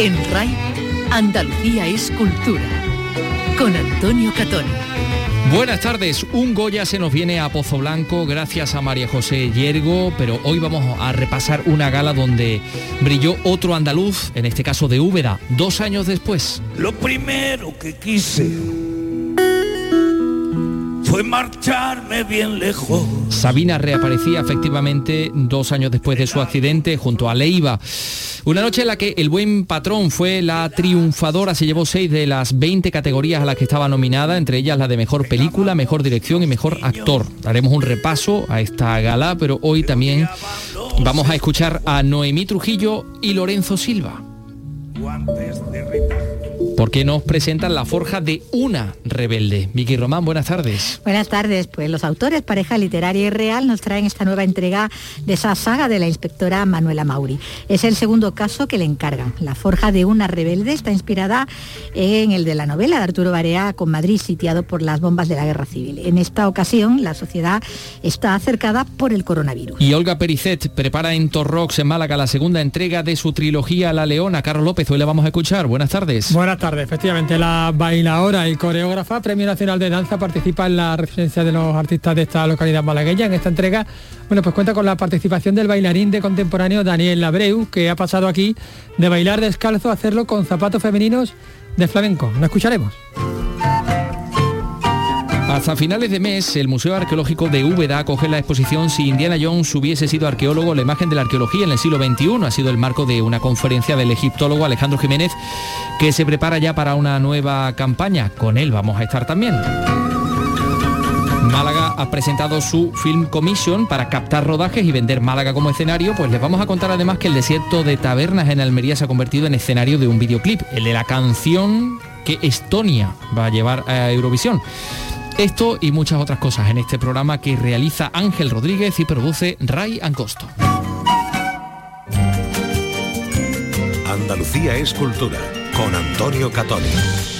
En RAI, Andalucía es cultura. Con Antonio Catón. Buenas tardes, un Goya se nos viene a Pozo Blanco gracias a María José Yergo, pero hoy vamos a repasar una gala donde brilló otro andaluz, en este caso de Úbeda, dos años después. Lo primero que quise fue marcharme bien lejos. Sabina reaparecía efectivamente dos años después de su accidente junto a Leiva. Una noche en la que el buen patrón fue la triunfadora, se llevó seis de las 20 categorías a las que estaba nominada, entre ellas la de mejor película, mejor dirección y mejor actor. Haremos un repaso a esta gala, pero hoy también vamos a escuchar a Noemí Trujillo y Lorenzo Silva porque nos presentan la forja de una rebelde. Vicky Román, buenas tardes. Buenas tardes. Pues los autores, pareja literaria y real, nos traen esta nueva entrega de esa saga de la inspectora Manuela Mauri. Es el segundo caso que le encargan. La forja de una rebelde está inspirada en el de la novela de Arturo Barea con Madrid sitiado por las bombas de la guerra civil. En esta ocasión la sociedad está acercada por el coronavirus. Y Olga Pericet prepara en Torrox, en Málaga, la segunda entrega de su trilogía La Leona. Carlos López, hoy le vamos a escuchar. Buenas tardes. Buenas tardes efectivamente la bailadora y coreógrafa, Premio Nacional de Danza, participa en la residencia de los artistas de esta localidad malagueña. En esta entrega, bueno, pues cuenta con la participación del bailarín de contemporáneo Daniel Labreu, que ha pasado aquí de bailar descalzo a hacerlo con zapatos femeninos de flamenco. Lo escucharemos. Hasta finales de mes, el Museo Arqueológico de Úbeda acoge la exposición Si Indiana Jones hubiese sido arqueólogo, la imagen de la arqueología en el siglo XXI. Ha sido el marco de una conferencia del egiptólogo Alejandro Jiménez que se prepara ya para una nueva campaña. Con él vamos a estar también. Málaga ha presentado su Film Commission para captar rodajes y vender Málaga como escenario, pues les vamos a contar además que el desierto de tabernas en Almería se ha convertido en escenario de un videoclip, el de la canción que Estonia va a llevar a Eurovisión. Esto y muchas otras cosas en este programa que realiza Ángel Rodríguez y produce Ray Ancosto. Andalucía es cultura con Antonio Catoni.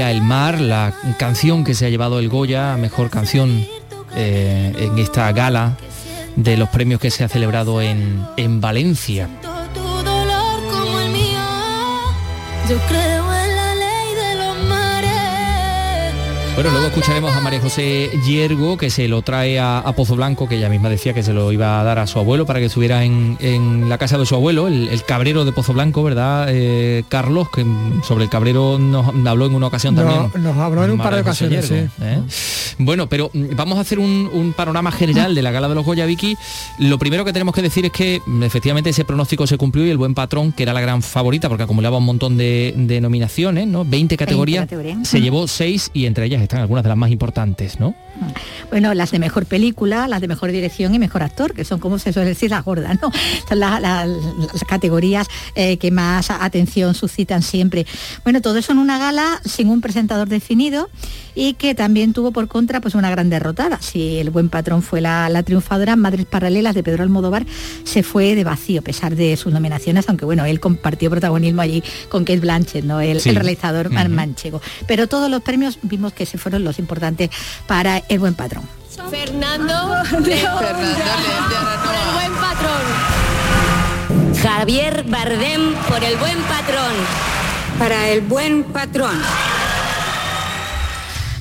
El mar, la canción que se ha llevado el Goya, mejor canción eh, en esta gala de los premios que se ha celebrado en, en Valencia. Bueno, luego escucharemos a María José Yergo, que se lo trae a, Pozo Blanco, que ella misma decía que se lo iba a dar a su abuelo para que estuviera en, la casa de su abuelo, el, cabrero de Pozo Blanco, ¿verdad? Eh, Carlos, que sobre el cabrero nos habló en una ocasión también. Nos habló en un par de ocasiones, ¿eh? Bueno, pero vamos a hacer un, panorama general de la gala de los Goya Vicky. Lo primero que tenemos que decir es que efectivamente ese pronóstico se cumplió y el buen patrón, que era la gran favorita, porque acumulaba un montón de, nominaciones, ¿no? 20 categorías, se llevó 6 y entre ellas están algunas de las más importantes, ¿no? Bueno, las de mejor película, las de mejor dirección y mejor actor, que son como se suele decir las gordas, ¿no? Son las, categorías eh, que más atención suscitan siempre. Bueno, todo eso en una gala sin un presentador definido y que también tuvo por contra pues una gran derrotada. Si el buen patrón fue la, triunfadora, Madres Paralelas de Pedro Almodóvar se fue de vacío a pesar de sus nominaciones, aunque bueno, él compartió protagonismo allí con Kate Blanchett, ¿no? el, realizador manchego. Pero todos los premios vimos que se fueron los importantes para el buen patrón. Fernando León, el buen patrón. Javier Bardem por el buen patrón. Para el buen patrón.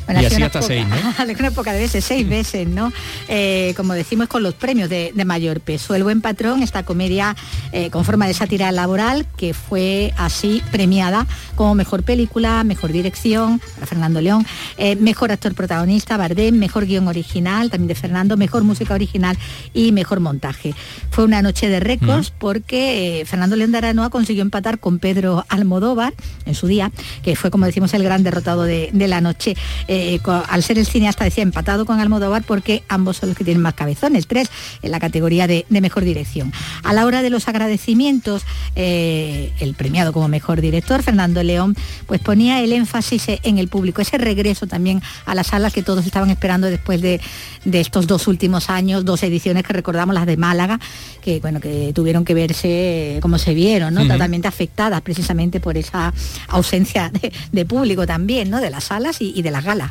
Bueno, y así hasta poca- seis, ¿no? una poca de veces, seis veces, ¿no? Eh, como decimos, con los premios de, de mayor peso. El Buen Patrón, esta comedia eh, con forma de sátira laboral, que fue así premiada como mejor película, mejor dirección, para Fernando León, eh, mejor actor protagonista, Bardem, mejor guion original, también de Fernando, mejor música original y mejor montaje. Fue una noche de récords porque eh, Fernando León de Aranoa consiguió empatar con Pedro Almodóvar en su día, que fue, como decimos, el gran derrotado de, de la noche. Eh, al ser el cineasta, decía, empatado con Almodóvar porque ambos son los que tienen más cabezones, tres en la categoría de, de mejor dirección. A la hora de los agradecimientos, eh, el premiado como mejor director, Fernando León, pues ponía el énfasis en el público, ese regreso también a las salas que todos estaban esperando después de, de estos dos últimos años, dos ediciones que recordamos, las de Málaga, que bueno, que tuvieron que verse como se vieron, ¿no? Ujú. Totalmente afectadas precisamente por esa ausencia de, de público también, ¿no? De las salas y, y de las galas.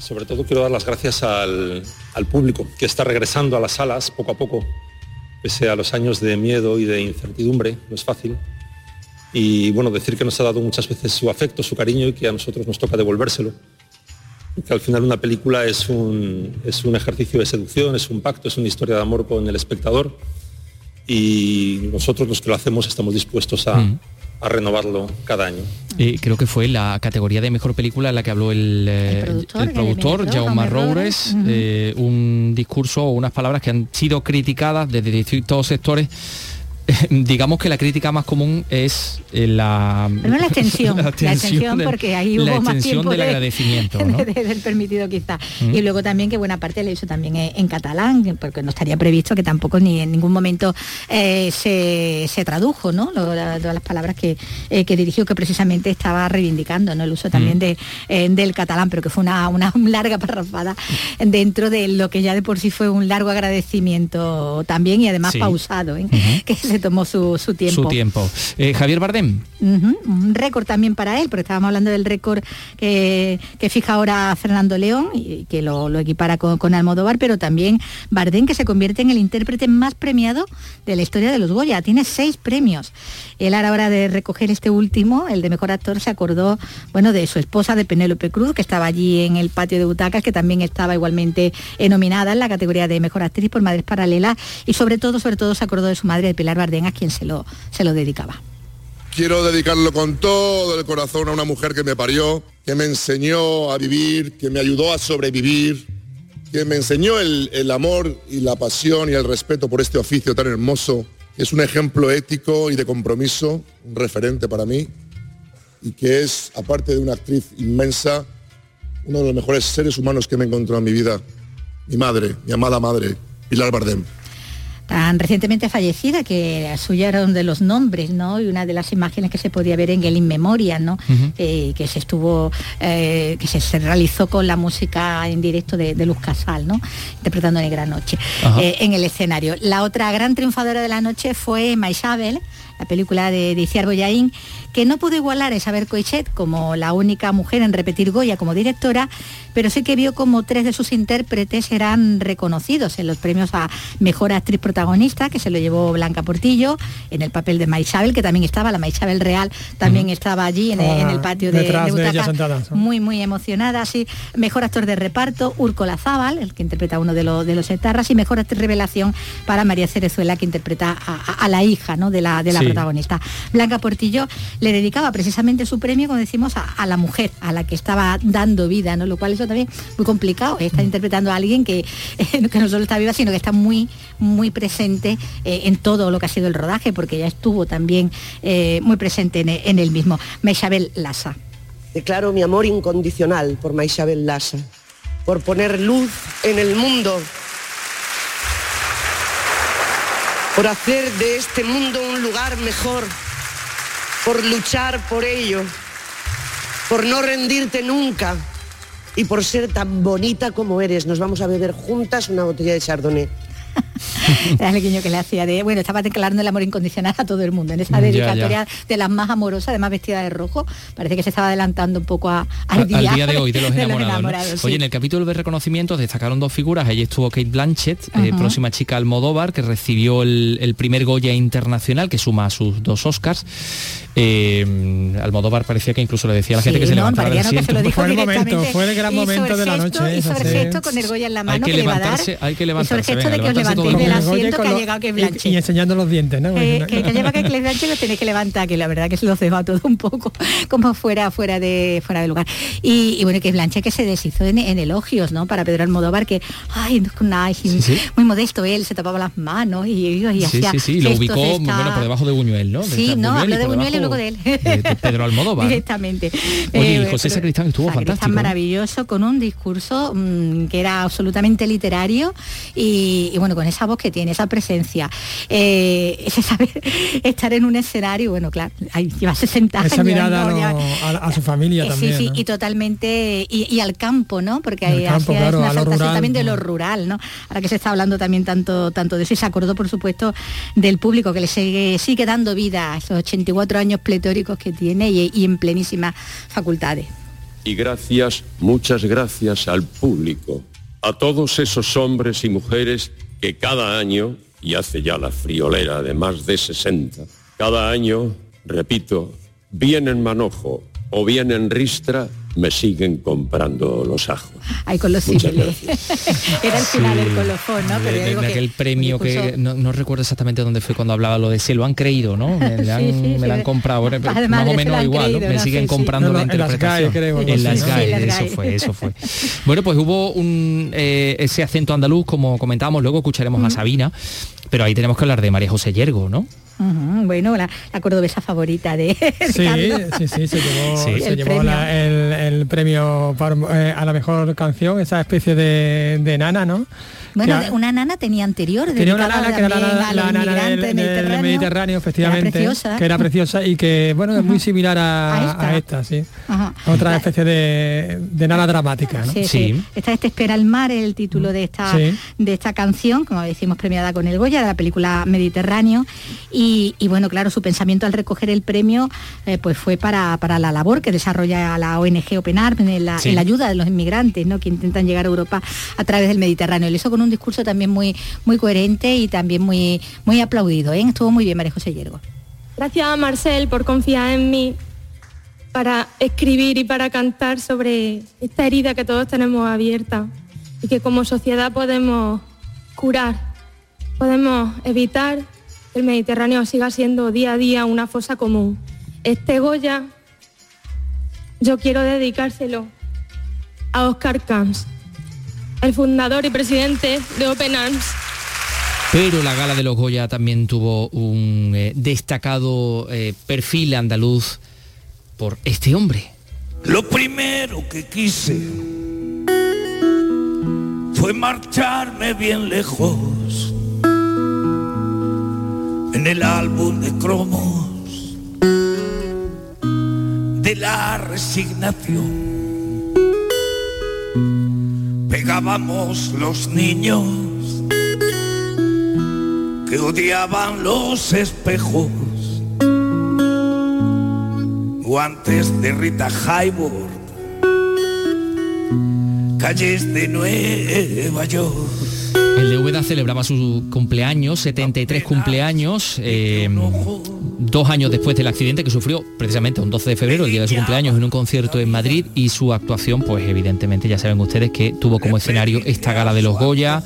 Sobre todo quiero dar las gracias al, público que está regresando a las salas poco a poco, pese a los años de miedo y de incertidumbre, no es fácil. Y bueno, decir que nos ha dado muchas veces su afecto, su cariño y que a nosotros nos toca devolvérselo. Y que al final una película es un, es un ejercicio de seducción, es un pacto, es una historia de amor con el espectador. Y nosotros los que lo hacemos estamos dispuestos a, a renovarlo cada año. Eh, creo que fue la categoría de mejor película en la que habló el, eh, productor, el productor, Jaume Roures, Roures, ujú. eh, un discurso o unas palabras que han sido criticadas desde distintos sectores. Digamos que la crítica más común es eh, la, la extensión, la extensión, porque ahí la hubo más tiempo del de- agradecimiento. del permitido quizá. Mm. Y luego también que buena parte le hizo también en, catalán, que- porque no estaría previsto que tampoco ni en ningún momento eh, se, se tradujo, ¿no? Todas las palabras que, eh, que dirigió, que precisamente estaba reivindicando, ¿no? El uso también Mm. de, eh, del catalán, pero que fue una, una larga parrafada dentro de lo que ya de por sí fue un largo agradecimiento también y además Sí. pausado, que se tomó su, su tiempo. Su tiempo. Eh, Javier Bardem. Un récord también para él, porque estábamos hablando del récord que, que fija ahora Fernando León y que lo, lo equipara con, con Almodóvar, pero también Bardem, que se convierte en el intérprete más premiado de la historia de los Goya. Tiene seis premios. Él a la hora de recoger este último, el de mejor actor, se acordó bueno, de su esposa, de Penélope Cruz, que estaba allí en el patio de butacas, que también estaba igualmente nominada en la categoría de mejor actriz por Madres Paralelas, y sobre todo, sobre todo se acordó de su madre, de Pilar Bardem, a quien se lo, se lo dedicaba. Quiero dedicarlo con todo el corazón a una mujer que me parió, que me enseñó a vivir, que me ayudó a sobrevivir, que me enseñó el, el amor y la pasión y el respeto por este oficio tan hermoso. Es un ejemplo ético y de compromiso, un referente para mí, y que es, aparte de una actriz inmensa, uno de los mejores seres humanos que me he encontrado en mi vida. Mi madre, mi amada madre, Pilar Bardem. Tan recientemente fallecida que la suya era uno de los nombres, ¿no? Y una de las imágenes que se podía ver en el In Memoria, ¿no? Eh, que se estuvo, eh, que se, se realizó con la música en directo de, de Luz Casal, ¿no? Interpretando Negra Noche eh, en el escenario. La otra gran triunfadora de la noche fue Maisabel, la película de, de Iciar Boyaín, que no pudo igualar a Isabel Coixet como la única mujer en repetir Goya como directora, pero sí que vio como tres de sus intérpretes eran reconocidos en los premios a Mejor Actriz Protagonista, que se lo llevó Blanca Portillo, en el papel de Maisabel, que también estaba, la Maisabel Real también estaba allí en, el- en el patio de, de muy, muy emocionada, sí. Mejor actor de reparto, Úrcola Zaval, el que interpreta a uno de, los de los etarras, y mejor actriz revelación para María Cerezuela, que interpreta a, a- a la hija ¿no? de la, de la Sí. Protagonista. Blanca Portillo le dedicaba precisamente su premio, como decimos, a, a la mujer, a la que estaba dando vida, ¿no? Lo cual eso también muy complicado, ¿eh? está interpretando a alguien que, que no solo está viva, sino que está muy, muy presente eh, en todo lo que ha sido el rodaje, porque ella estuvo también eh, muy presente en, en el mismo. Maisabel Lassa. Declaro mi amor incondicional por Maisabel Lassa, por poner luz en el mundo, por hacer de este mundo un lugar mejor, por luchar por ello, por no rendirte nunca y por ser tan bonita como eres. Nos vamos a beber juntas una botella de Chardonnay. era el guiño que le hacía de, bueno, estaba declarando el amor incondicional a todo el mundo en esa dedicatoria de las más amorosas, además vestida de rojo. Parece que se estaba adelantando un poco al, día, de hoy de los enamorados. Oye, en el capítulo de reconocimientos destacaron dos figuras. Allí estuvo Kate Blanchett, eh, próxima chica Almodóvar, que recibió el, primer Goya internacional, que suma sus dos Oscars. Eh, Almodóvar parecía que incluso le decía a la gente que se levantara del asiento. fue el momento, fue el gran momento de la noche. Gesto con el Goya en la mano hay que, levantarse, hay que levantarse. De que levantéis del asiento que ha llegado que Blanchett. Y, enseñando los dientes, ¿no? que, que, lleva que Blanchett lo tenéis que levantar, que la verdad que se lo ceba todo un poco como fuera fuera de fuera de lugar. Y, bueno, que Blanchett que se deshizo en, elogios, ¿no? Para Pedro Almodóvar que ay, muy modesto él, se tapaba las manos y, y hacía Sí, sí, lo ubicó bueno, por debajo de Buñuel, ¿no? Sí, no, habló de Buñuel y luego de él. De Pedro Almodóvar. Directamente. Oye, y José eh, Sacristán estuvo fantástico. Sacristán maravilloso con un discurso mmm, que era absolutamente literario y, y, bueno, con esa voz que tiene, esa presencia, eh, ese saber estar en un escenario, bueno, claro, ahí lleva 60 esa años. mirada ¿no? a, a, su familia también. Sí, sí, ¿no? y totalmente, y, y, al campo, ¿no? Porque campo, claro, una rural, también de lo rural, ¿no? Ahora que se está hablando también tanto, tanto de eso y se acordó, por supuesto, del público que le sigue, sigue dando vida a esos 84 años pletóricos que tiene y, y en plenísimas facultades. Y gracias, muchas gracias al público, a todos esos hombres y mujeres que cada año, y hace ya la friolera de más de 60, cada año, repito, bien en manojo o bien en ristra, me siguen comprando los ajos. Ay, con los símiles. Era el final sí. del colofón, ¿no? Pero de, de aquel que premio que no, no, recuerdo exactamente dónde fue cuando hablaba lo de se lo han creído, ¿no? Me, han, sí, sí, me la han comprado, Además, más o menos igual, creído, ¿no? me siguen comprando no, la interpretación. En las GAE, eso fue, eso fue. bueno, pues hubo un, eh, ese acento andaluz, como comentábamos, luego escucharemos mm. a Sabina, pero ahí tenemos que hablar de María José Yergo, ¿no? Uh -huh, bueno, la, la, cordobesa favorita de sí, sí, sí, se llevó, sí. Se llevó la, el, el, premio eh, a la mejor canción, esa especie de, de nana, ¿no? Bueno, que, una nana tenía anterior. Tenía una nana que era la, la nana del, del, Mediterráneo, Mediterráneo, efectivamente. Era preciosa. Que era preciosa y que, bueno, es muy similar a, a, esta. a esta. sí. Ajá. Otra especie de, de, nana dramática, ¿no? Sí, sí. sí. Esta Este espera el mar, el título de esta, sí. de esta canción, como decimos, premiada con el Goya, de la película Mediterráneo. Y, y bueno, claro, su pensamiento al recoger el premio eh, pues fue para, para, la labor que desarrolla la ONG Open Arms en la, en la ayuda de los inmigrantes, ¿no? Que intentan llegar a Europa a través del Mediterráneo. Y eso con un discurso también muy, muy coherente y también muy, muy aplaudido. ¿eh? Estuvo muy bien María José Yergo. Gracias a Marcel por confiar en mí para escribir y para cantar sobre esta herida que todos tenemos abierta y que como sociedad podemos curar, podemos evitar que el Mediterráneo siga siendo día a día una fosa común. Este Goya yo quiero dedicárselo a Oscar Camps, el fundador y presidente de Open Arms. Pero la gala de los Goya también tuvo un eh, destacado eh, perfil andaluz por este hombre. Lo primero que quise fue marcharme bien lejos en el álbum de cromos de la resignación los niños que odiaban los espejos. Guantes de Rita Hayworth, calles de Nueva York. El de Úbeda celebraba su cumpleaños, 73 cumpleaños, eh, dos años después del accidente que sufrió precisamente un 12 de febrero, el día de su cumpleaños, en un concierto en Madrid y su actuación, pues evidentemente ya saben ustedes que tuvo como escenario esta gala de los Goya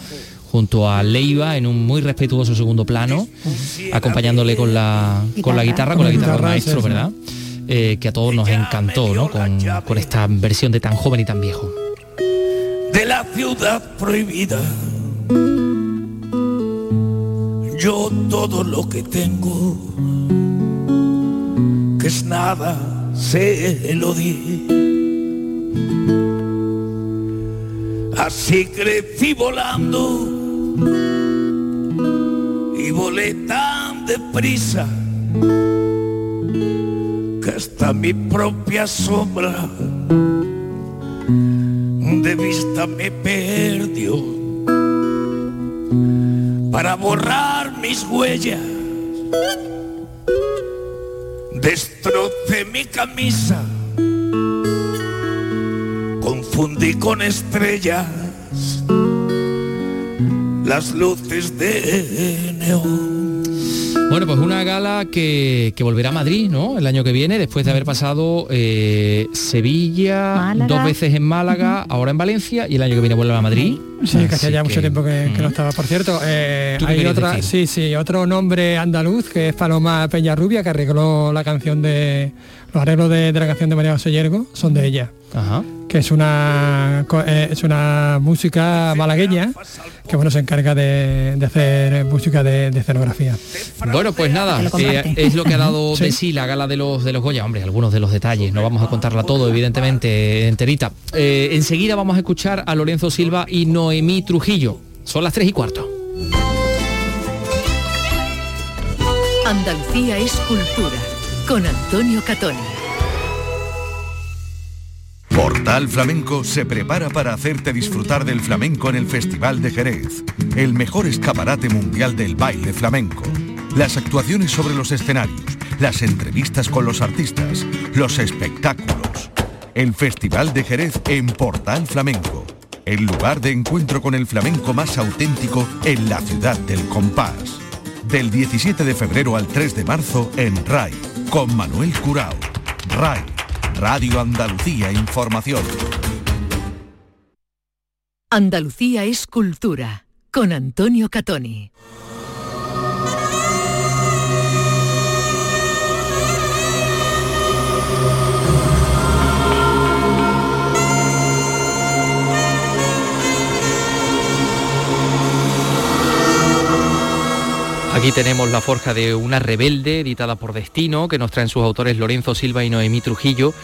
junto a Leiva en un muy respetuoso segundo plano, acompañándole con la, con la guitarra, con la guitarra del maestro, ¿verdad? Eh, que a todos nos encantó, ¿no? Con, con esta versión de tan joven y tan viejo. De la ciudad prohibida yo todo lo que tengo, es nada, se lo di. Así crecí volando y volé tan deprisa que hasta mi propia sombra de vista me perdió para borrar mis huellas. Destrocé mi camisa, confundí con estrellas las luces de neón. Bueno, pues una gala que, que, volverá a Madrid, ¿no? El año que viene, después de haber pasado eh, Sevilla, Málaga. dos veces en Málaga, uh -huh. ahora en Valencia y el año que viene vuelve a Madrid. Sí, que hacía ya mucho tiempo que, que, no estaba. Por cierto, eh, hay otra, decir? sí, sí, otro nombre andaluz que es Paloma Peñarrubia, que arregló la canción de los arreglos de, de la canción de María José Yergo, son de ella. Ajá. Que es una eh, es una música malagueña que bueno se encarga de, de hacer música de, de, escenografía. Bueno, pues nada, eh, es lo que ha dado ¿Sí? de sí la gala de los de los Goya, hombre, algunos de los detalles, no vamos a contarla todo, evidentemente, enterita. Eh, enseguida vamos a escuchar a Lorenzo Silva y Noemí Trujillo. Son las tres y cuarto. Andalucía es cultura, con Antonio Catoni. Portal Flamenco se prepara para hacerte disfrutar del flamenco en el Festival de Jerez, el mejor escaparate mundial del baile flamenco. Las actuaciones sobre los escenarios, las entrevistas con los artistas, los espectáculos. El Festival de Jerez en Portal Flamenco, el lugar de encuentro con el flamenco más auténtico en la ciudad del compás. Del 17 de febrero al 3 de marzo en RAI, con Manuel Curao. RAI Radio Andalucía Información. Andalucía es cultura, con Antonio Catoni. Aquí tenemos la forja de una rebelde, editada por Destino, que nos traen sus autores Lorenzo Silva y Noemí Trujillo,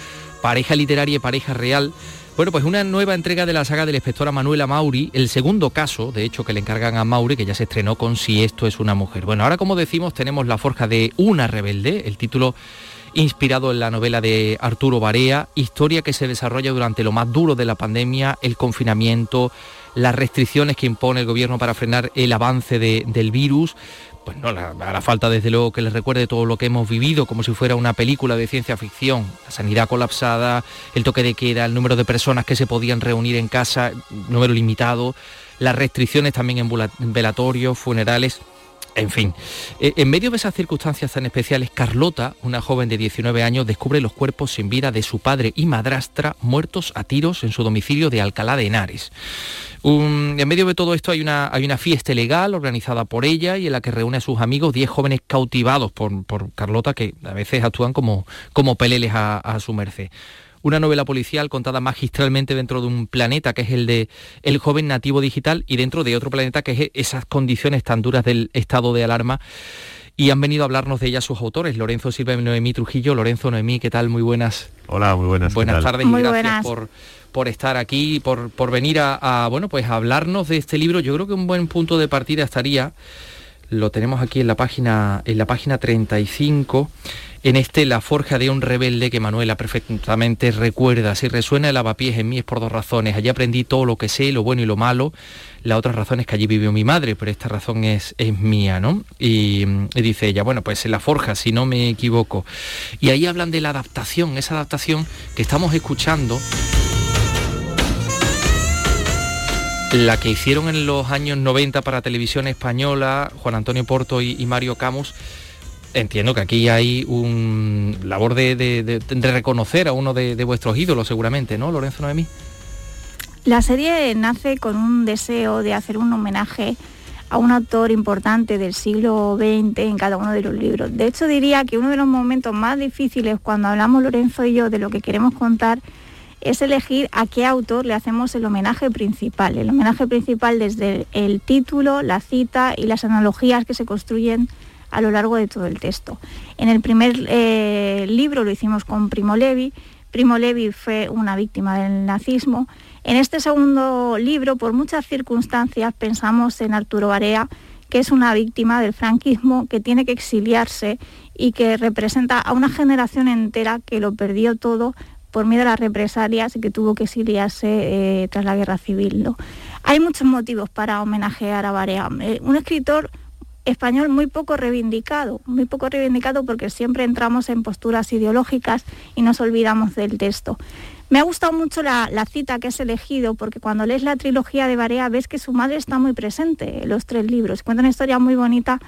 pareja literaria y pareja real. Bueno, pues una nueva entrega de la saga de la inspectora Manuela Mauri, el segundo caso, de hecho, que le encargan a Mauri, que ya se estrenó con Si esto es una mujer. Bueno, ahora como decimos, tenemos la forja de una rebelde, el título inspirado en la novela de Arturo Barea, historia que se desarrolla durante lo más duro de la pandemia, el confinamiento, las restricciones que impone el gobierno para frenar el avance de, del virus, pues no, la, la, falta desde luego que les recuerde todo lo que hemos vivido, como si fuera una película de ciencia ficción, la sanidad colapsada, el toque de queda, el número de personas que se podían reunir en casa, número limitado, las restricciones también en velatorios, funerales. En fin, eh, en medio de esas circunstancias tan especiales, Carlota, una joven de 19 años, descubre los cuerpos sin vida de su padre y madrastra muertos a tiros en su domicilio de Alcalá de Henares. En medio de todo esto hay una, hay una fiesta legal organizada por ella y en la que reúne a sus amigos 10 jóvenes cautivados por, por, Carlota que a veces actúan como, como peleles a su merced una novela policial contada magistralmente dentro de un planeta que es el de el joven nativo digital y dentro de otro planeta que es esas condiciones tan duras del estado de alarma. Y han venido a hablarnos de ella sus autores, Lorenzo Silva y Noemí Trujillo. Lorenzo, Noemí, ¿qué tal? Muy buenas. Hola, muy buenas. Buenas tardes y Muy gracias buenas. por por estar aquí, por, por venir a, a, bueno, pues a hablarnos de este libro. Yo creo que un buen punto de partida estaría, lo tenemos aquí en la página, en la página 35, en este La forja de un rebelde que Manuela perfectamente recuerda. Si resuena el lavapiés en mí es por dos razones. Allí aprendí todo lo que sé, lo bueno y lo malo. La otra razón es que allí vivió mi madre, pero esta razón es, es mía, ¿no? Y, dice ella, bueno, pues en la forja, si no me equivoco. Y ahí hablan de la adaptación, esa adaptación que estamos escuchando la que hicieron en los años 90 para televisión española, Juan Antonio Porto y Mario Camus, entiendo que aquí hay un labor de, reconocer a uno de, vuestros ídolos seguramente, ¿no, Lorenzo Noemí? La serie nace con un deseo de hacer un homenaje a un autor importante del siglo XX en cada uno de los libros. De hecho, diría que uno de los momentos más difíciles cuando hablamos Lorenzo y yo de lo que queremos contar es elegir a qué autor le hacemos el homenaje principal. El homenaje principal desde el título, la cita y las analogías que se construyen a lo largo de todo el texto. En el primer eh, libro lo hicimos con Primo Levi. Primo Levi fue una víctima del nazismo. En este segundo libro, por muchas circunstancias, pensamos en Arturo Barea, que es una víctima del franquismo, que tiene que exiliarse y que representa a una generación entera que lo perdió todo por miedo a las represalias y que tuvo que exiliarse eh, tras la guerra civil. Hay muchos motivos para homenajear a Barea. Eh, un escritor español muy poco reivindicado, muy poco reivindicado porque siempre entramos en posturas ideológicas y nos olvidamos del texto. Me ha gustado mucho la, cita que has elegido porque cuando lees la trilogía de Barea ves que su madre está muy presente en los tres libros. Cuenta una historia muy bonita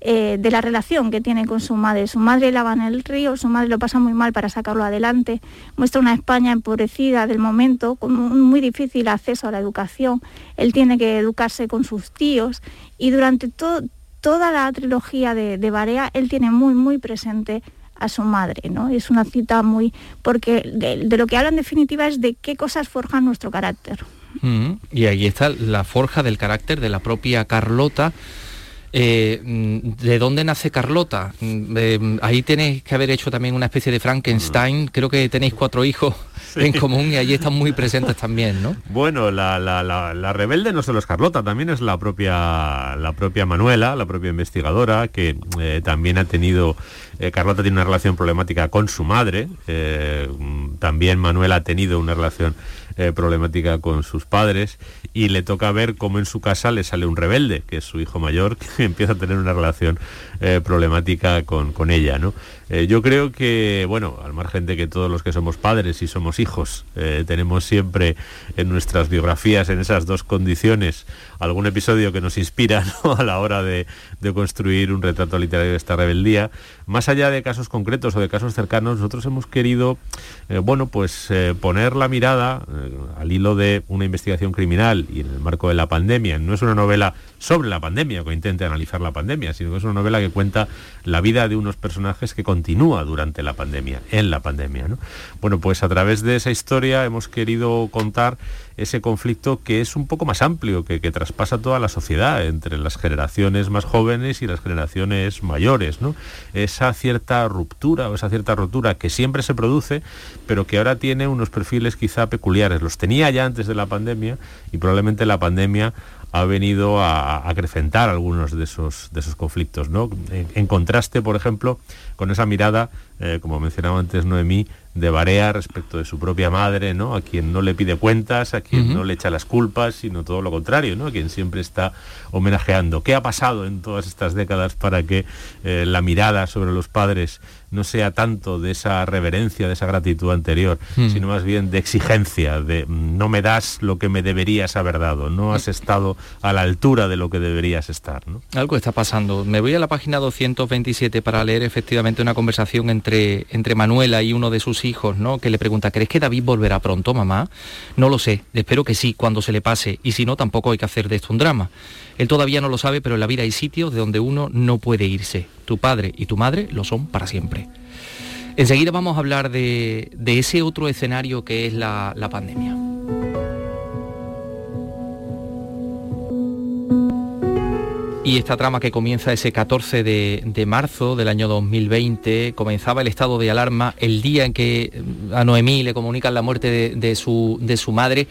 eh, de la relación que tiene con su madre. Su madre lava en el río, su madre lo pasa muy mal para sacarlo adelante. Muestra una España empobrecida del momento, con un muy difícil acceso a la educación. Él tiene que educarse con sus tíos y durante todo toda la trilogía de, de Barea, él tiene muy, muy presente a su madre, ¿no? Es una cita muy... porque de, lo que habla en definitiva es de qué cosas forjan nuestro carácter. Mm, y ahí está la forja del carácter de la propia Carlota. Eh, mm, ¿De dónde nace Carlota? Mm, eh, ahí tenéis que haber hecho también una especie de Frankenstein. Creo que tenéis cuatro hijos en común y allí están muy presentes también, ¿no? Bueno, la, rebelde no solo es Carlota, también es la propia, la propia Manuela, la propia investigadora, que eh, también ha tenido, Carlota tiene una relación problemática con su madre, también Manuela ha tenido una relación problemática con sus padres y le toca ver cómo en su casa le sale un rebelde, que es su hijo mayor, que empieza a tener una relación problemática con, con ella, ¿no? Eh, yo creo que, bueno, al margen de que todos los que somos padres y somos hijos, eh, tenemos siempre en nuestras biografías, en esas dos condiciones, algún episodio que nos inspira a la hora de, construir un retrato literario de esta rebeldía. Más allá de casos concretos o de casos cercanos, nosotros hemos querido, eh, bueno, pues poner la mirada al hilo de una investigación criminal y en el marco de la pandemia. No es una novela sobre la pandemia que intente analizar la pandemia, sino que es una novela que cuenta la vida de unos personajes que continúa durante la pandemia, en la pandemia. Bueno, pues a través de esa historia hemos querido contar ese conflicto que es un poco más amplio, que, traspasa toda la sociedad, entre las generaciones más jóvenes y las generaciones mayores. ¿no? Esa cierta ruptura o esa cierta rotura que siempre se produce, pero que ahora tiene unos perfiles quizá peculiares. Los tenía ya antes de la pandemia y probablemente la pandemia ha venido a acrecentar algunos de esos, de esos conflictos. ¿no? En, contraste, por ejemplo, con esa mirada, eh, como mencionaba antes Noemí, de Barea respecto de su propia madre, ¿no? A quien no le pide cuentas, a quien no le echa las culpas, sino todo lo contrario, ¿no? A quien siempre está homenajeando. ¿Qué ha pasado en todas estas décadas para que eh, la mirada sobre los padres no sea tanto de esa reverencia, de esa gratitud anterior, hmm. sino más bien de exigencia, de mm, no me das lo que me deberías haber dado, no has estado a la altura de lo que deberías estar. Algo está pasando. Me voy a la página 227 para leer efectivamente una conversación entre, entre Manuela y uno de sus hijos, ¿no? Que le pregunta, ¿crees que David volverá pronto, mamá? No lo sé, espero que sí, cuando se le pase, y si no, tampoco hay que hacer de esto un drama. Él todavía no lo sabe, pero en la vida hay sitios de donde uno no puede irse. Tu padre y tu madre lo son para siempre. Enseguida vamos a hablar de, ese otro escenario que es la, pandemia. Y esta trama que comienza ese 14 de, marzo del año 2020, comenzaba el estado de alarma el día en que a Noemí le comunican la muerte de, su, de su madre.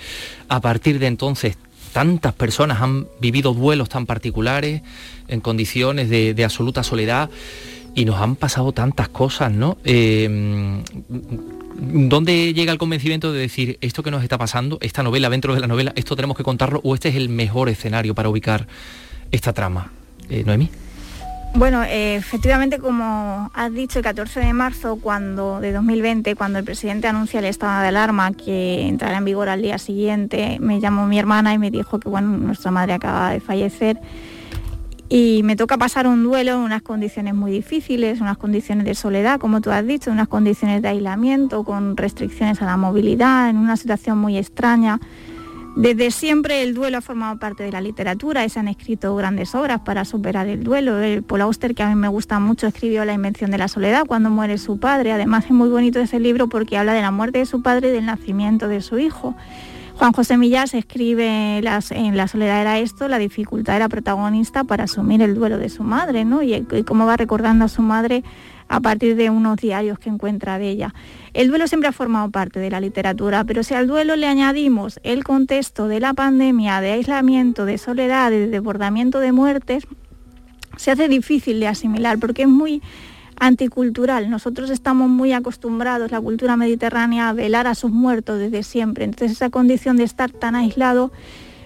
A partir de entonces tantas personas han vivido duelos tan particulares en condiciones de, absoluta soledad y nos han pasado tantas cosas, ¿no? Eh, ¿Dónde llega el convencimiento de decir esto que nos está pasando, esta novela dentro de la novela, esto tenemos que contarlo o este es el mejor escenario para ubicar esta trama? Eh, Noemí. Bueno, eh, efectivamente, como has dicho, el 14 de marzo cuando, de 2020, cuando el presidente anuncia el estado de alarma que entrará en vigor al día siguiente, me llamó mi hermana y me dijo que bueno, nuestra madre acaba de fallecer y me toca pasar un duelo en unas condiciones muy difíciles, unas condiciones de soledad, como tú has dicho, unas condiciones de aislamiento, con restricciones a la movilidad, en una situación muy extraña. Desde siempre el duelo ha formado parte de la literatura y se han escrito grandes obras para superar el duelo. El Paul Auster, que a mí me gusta mucho, escribió La invención de la soledad cuando muere su padre. Además es muy bonito ese libro porque habla de la muerte de su padre y del nacimiento de su hijo. Juan José Millas escribe en La soledad era esto, la dificultad de la protagonista para asumir el duelo de su madre, ¿no? y cómo va recordando a su madre a partir de unos diarios que encuentra de ella. El duelo siempre ha formado parte de la literatura, pero si al duelo le añadimos el contexto de la pandemia, de aislamiento, de soledad, de desbordamiento de muertes, se hace difícil de asimilar porque es muy anticultural. Nosotros estamos muy acostumbrados, la cultura mediterránea, a velar a sus muertos desde siempre. Entonces esa condición de estar tan aislado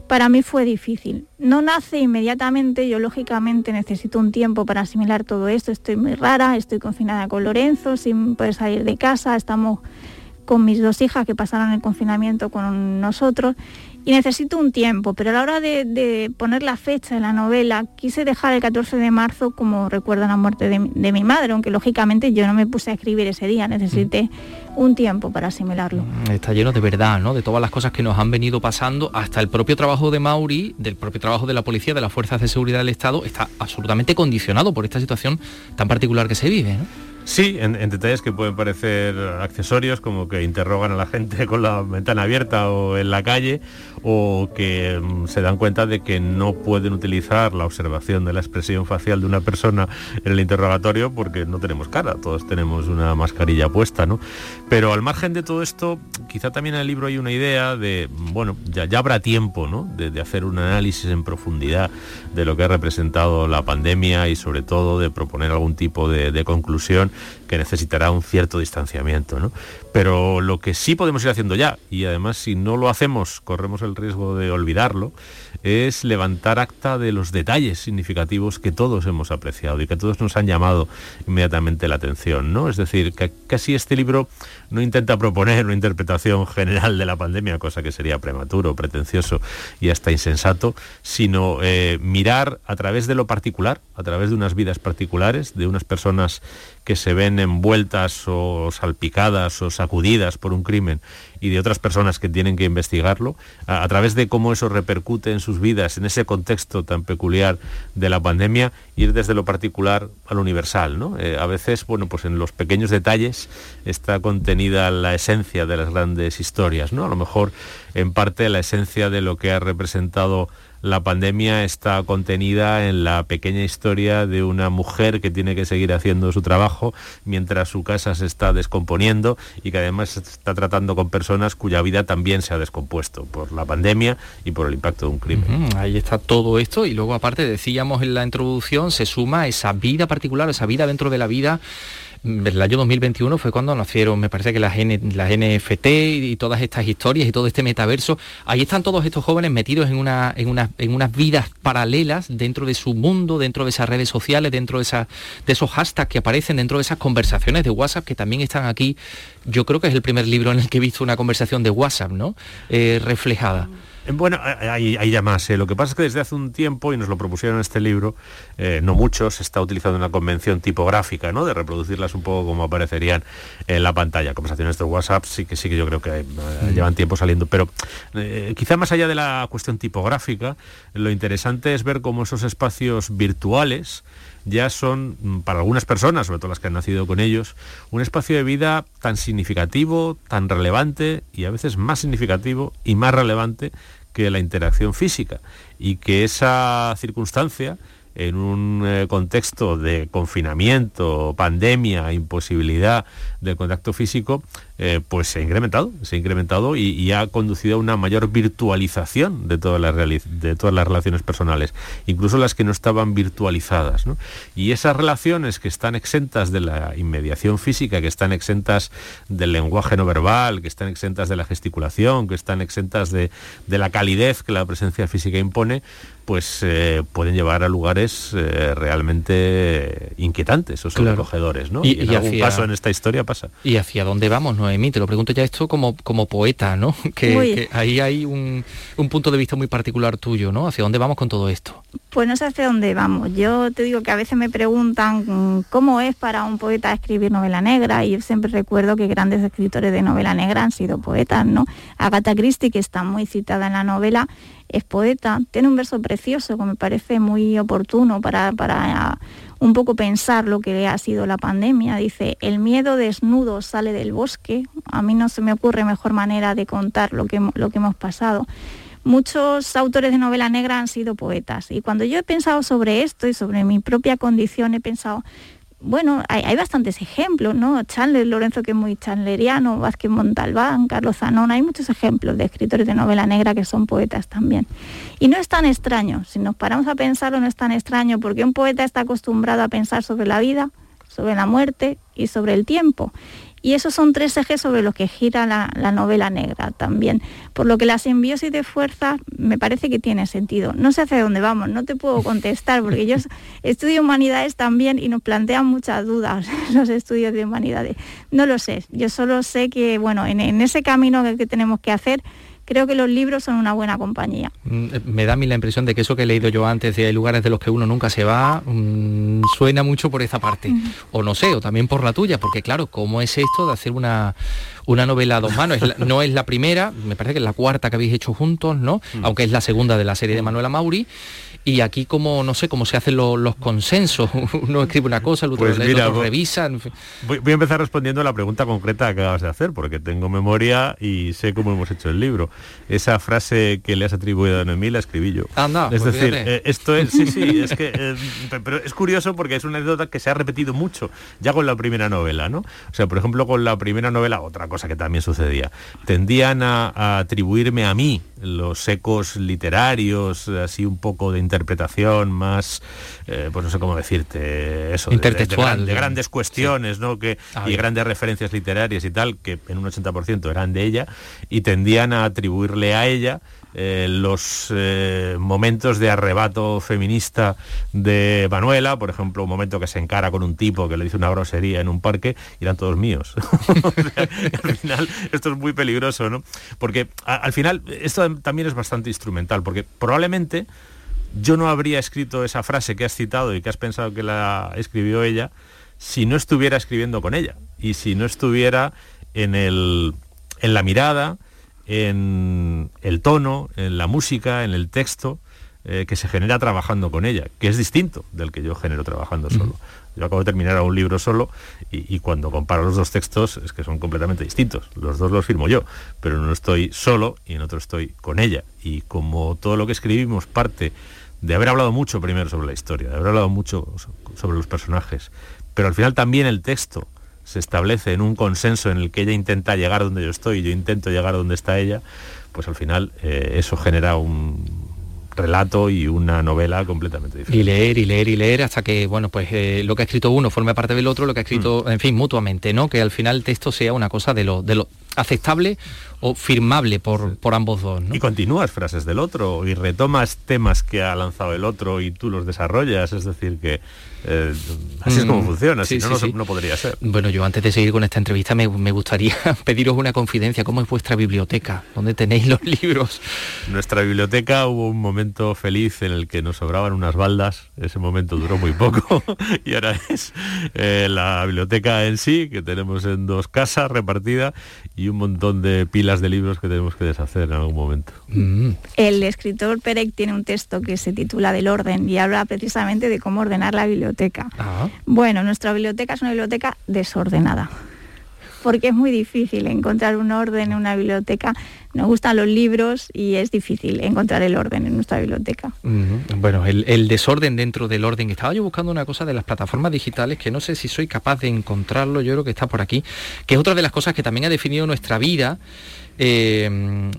para mí fue difícil. No nace inmediatamente, yo lógicamente necesito un tiempo para asimilar todo esto, estoy muy rara, estoy confinada con Lorenzo, sin poder salir de casa, estamos con mis dos hijas que pasaron el confinamiento con nosotros y necesito un tiempo, pero a la hora de, poner la fecha en la novela quise dejar el 14 de marzo como recuerdo la muerte de, mi madre, aunque lógicamente yo no me puse a escribir ese día, necesité un tiempo para asimilarlo. Mm, está lleno de verdad, ¿no? De todas las cosas que nos han venido pasando, hasta el propio trabajo de Mauri, del propio trabajo de la policía, de las fuerzas de seguridad del Estado, está absolutamente condicionado por esta situación tan particular que se vive, ¿no? Sí, en, detalles que pueden parecer accesorios, como que interrogan a la gente con la ventana abierta o en la calle, o que mm, se dan cuenta de que no pueden utilizar la observación de la expresión facial de una persona en el interrogatorio porque no tenemos cara, todos tenemos una mascarilla puesta, ¿no? Pero al margen de todo esto, quizá también en el libro hay una idea de, bueno, ya, habrá tiempo, ¿no? De, hacer un análisis en profundidad de lo que ha representado la pandemia y sobre todo de proponer algún tipo de conclusión que necesitará un cierto distanciamiento. ¿no? Pero lo que sí podemos ir haciendo ya, y además si no lo hacemos corremos el riesgo de olvidarlo, es levantar acta de los detalles significativos que todos hemos apreciado y que todos nos han llamado inmediatamente la atención. ¿no? Es decir, que casi este libro no intenta proponer una interpretación general de la pandemia, cosa que sería prematuro, pretencioso y hasta insensato, sino eh, mirar a través de lo particular, a través de unas vidas particulares, de unas personas que se ven envueltas o salpicadas o sacudidas por un crimen y de otras personas que tienen que investigarlo, a, través de cómo eso repercute en sus vidas, en ese contexto tan peculiar de la pandemia, ir desde lo particular a lo universal. ¿no? Eh, a veces, bueno, pues en los pequeños detalles está contenida la esencia de las grandes historias, ¿no? A lo mejor en parte la esencia de lo que ha representado la pandemia está contenida en la pequeña historia de una mujer que tiene que seguir haciendo su trabajo mientras su casa se está descomponiendo y que además está tratando con personas cuya vida también se ha descompuesto por la pandemia y por el impacto de un crimen. ahí está todo esto y luego aparte decíamos en la introducción se suma esa vida particular, esa vida dentro de la vida el año 2021 fue cuando nacieron, me parece que las, NFT y todas estas historias y todo este metaverso. Ahí están todos estos jóvenes metidos en, una, en, en unas vidas paralelas dentro de su mundo, dentro de esas redes sociales, dentro de, esa, de esos hashtags que aparecen, dentro de esas conversaciones de WhatsApp que también están aquí. Yo creo que es el primer libro en el que he visto una conversación de WhatsApp, ¿no? Eh, reflejada. Eh, bueno, hay, ya más. ¿eh? Lo que pasa es que desde hace un tiempo, y nos lo propusieron en este libro, eh, no mucho, se está utilizando una convención tipográfica, ¿no? De reproducirlas un poco como aparecerían en la pantalla. Conversaciones de WhatsApp sí que sí que yo creo que mm. llevan tiempo saliendo. Pero quizá más allá de la cuestión tipográfica, lo interesante es ver cómo esos espacios virtuales ya son, mm, para algunas personas, sobre todo las que han nacido con ellos, un espacio de vida tan significativo, tan relevante y a veces más significativo y más relevante que la interacción física y que esa circunstancia en un eh, contexto de confinamiento, pandemia, imposibilidad del contacto físico, eh, pues se ha incrementado, se ha incrementado y, ha conducido a una mayor virtualización de todas las, de todas las relaciones personales, incluso las que no estaban virtualizadas. Y esas relaciones que están exentas de la inmediación física, que están exentas del lenguaje no verbal, que están exentas de la gesticulación, que están exentas de, la calidez que la presencia física impone, pues eh, pueden llevar a lugares eh, realmente inquietantes o sobrecogedores, ¿no? Y, en algún caso en esta historia pasa. ¿Y hacia dónde vamos, Noemí? Te lo pregunto ya esto como, como poeta, ¿no? Que, ahí hay un, un, punto de vista muy particular tuyo, ¿no? ¿Hacia dónde vamos con todo esto? Pues no sé hacia dónde vamos. Yo te digo que a veces me preguntan mm, cómo es para un poeta escribir novela negra y yo siempre recuerdo que grandes escritores de novela negra han sido poetas, ¿no? Agatha Christie, que está muy citada en la novela, es poeta, tiene un verso precioso que me parece muy oportuno para, para un poco pensar lo que ha sido la pandemia. Dice, el miedo desnudo sale del bosque. A mí no se me ocurre mejor manera de contar lo que, lo que hemos pasado. Muchos autores de novela negra han sido poetas y cuando yo he pensado sobre esto y sobre mi propia condición he pensado, bueno, hay, bastantes ejemplos, ¿no? Chandler, Lorenzo, que es muy chandleriano, Vázquez Montalbán, Carlos Zanón, hay muchos ejemplos de escritores de novela negra que son poetas también. Y no es tan extraño, si nos paramos a pensarlo no es tan extraño, porque un poeta está acostumbrado a pensar sobre la vida, sobre la muerte y sobre el tiempo. Y esos son tres ejes sobre los que gira la, novela negra también. Por lo que la simbiosis de fuerza me parece que tiene sentido. No sé hacia dónde vamos, no te puedo contestar, porque yo estudio humanidades también y nos plantean muchas dudas los estudios de humanidades. No lo sé, yo solo sé que, bueno, en, en ese camino que tenemos que hacer, creo que los libros son una buena compañía. Mm, eh, me da a mí la impresión de que eso que he leído yo antes de hay lugares de los que uno nunca se va, mm, suena mucho por esa parte. O no sé, o también por la tuya, porque claro, ¿cómo es esto de hacer una, una novela a dos manos? no es la primera, me parece que es la cuarta que habéis hecho juntos, ¿no? Aunque es la segunda de la serie de Manuela Mauri y aquí como no sé cómo se hacen los consensos. Uno escribe una cosa el otro, pues revisa voy, a empezar respondiendo a la pregunta concreta que acabas de hacer porque tengo memoria y sé cómo hemos hecho el libro. Esa frase que le has atribuido a Noemí la escribí yo. Anda, es pues decir eh, esto es sí sí es que eh, pero es curioso porque es una anécdota que se ha repetido mucho ya con la primera novela no o sea por ejemplo con la primera novela otra cosa que también sucedía. Tendían a atribuirme a mí los ecos literarios así un poco de interpretación más, eh, pues no sé cómo decirte, eso, Intertextual, de, grandes cuestiones, ¿no? Que, ah, y grandes referencias literarias y tal, que en un 80% eran de ella, y tendían a atribuirle a ella eh, los eh, momentos de arrebato feminista de Manuela, por ejemplo, un momento que se encara con un tipo que le dice una grosería en un parque, y eran todos míos. al final, esto es muy peligroso, ¿no? Porque al final, esto también es bastante instrumental, porque probablemente yo no habría escrito esa frase que has citado y que has pensado que la escribió ella si no estuviera escribiendo con ella y si no estuviera en, el, en la mirada, en el tono, en la música, en el texto eh, que se genera trabajando con ella, que es distinto del que yo genero trabajando solo. Yo acabo de terminar un libro solo y, cuando comparo los dos textos es que son completamente distintos. Los dos los firmo yo, pero no estoy solo y en otro estoy con ella. Y como todo lo que escribimos parte de haber hablado mucho primero sobre la historia, de haber hablado mucho sobre los personajes, pero al final también el texto se establece en un consenso en el que ella intenta llegar donde yo estoy y yo intento llegar donde está ella, pues al final eh, eso genera un, relato y una novela completamente diferente. Y leer y leer y leer hasta que, bueno, pues eh, lo que ha escrito uno forme parte del otro, lo que ha escrito, mm. en fin, mutuamente, ¿no? Que al final el texto sea una cosa de lo, de lo aceptable o firmable por, por ambos dos. Y continúas frases del otro y retomas temas que ha lanzado el otro y tú los desarrollas, es decir, que eh, así es como mm, funciona, si no, no, podría ser. Bueno, yo antes de seguir con esta entrevista me, gustaría pediros una confidencia. ¿Cómo es vuestra biblioteca? ¿Dónde tenéis los libros? Nuestra biblioteca hubo un momento feliz en el que nos sobraban unas baldas. Ese momento duró muy poco y ahora es eh, la biblioteca en sí, que tenemos en dos casas repartidas y un montón de pilas de libros que tenemos que deshacer en algún momento. Mm. El escritor Perec tiene un texto que se titula Del orden y habla precisamente de cómo ordenar la biblioteca Ah. Bueno, nuestra biblioteca es una biblioteca desordenada porque es muy difícil encontrar un orden en una biblioteca. Nos gustan los libros y es difícil encontrar el orden en nuestra biblioteca. Bueno, el, desorden dentro del orden. Estaba yo buscando una cosa de las plataformas digitales que no sé si soy capaz de encontrarlo, yo creo que está por aquí, que es otra de las cosas que también ha definido nuestra vida. Eh,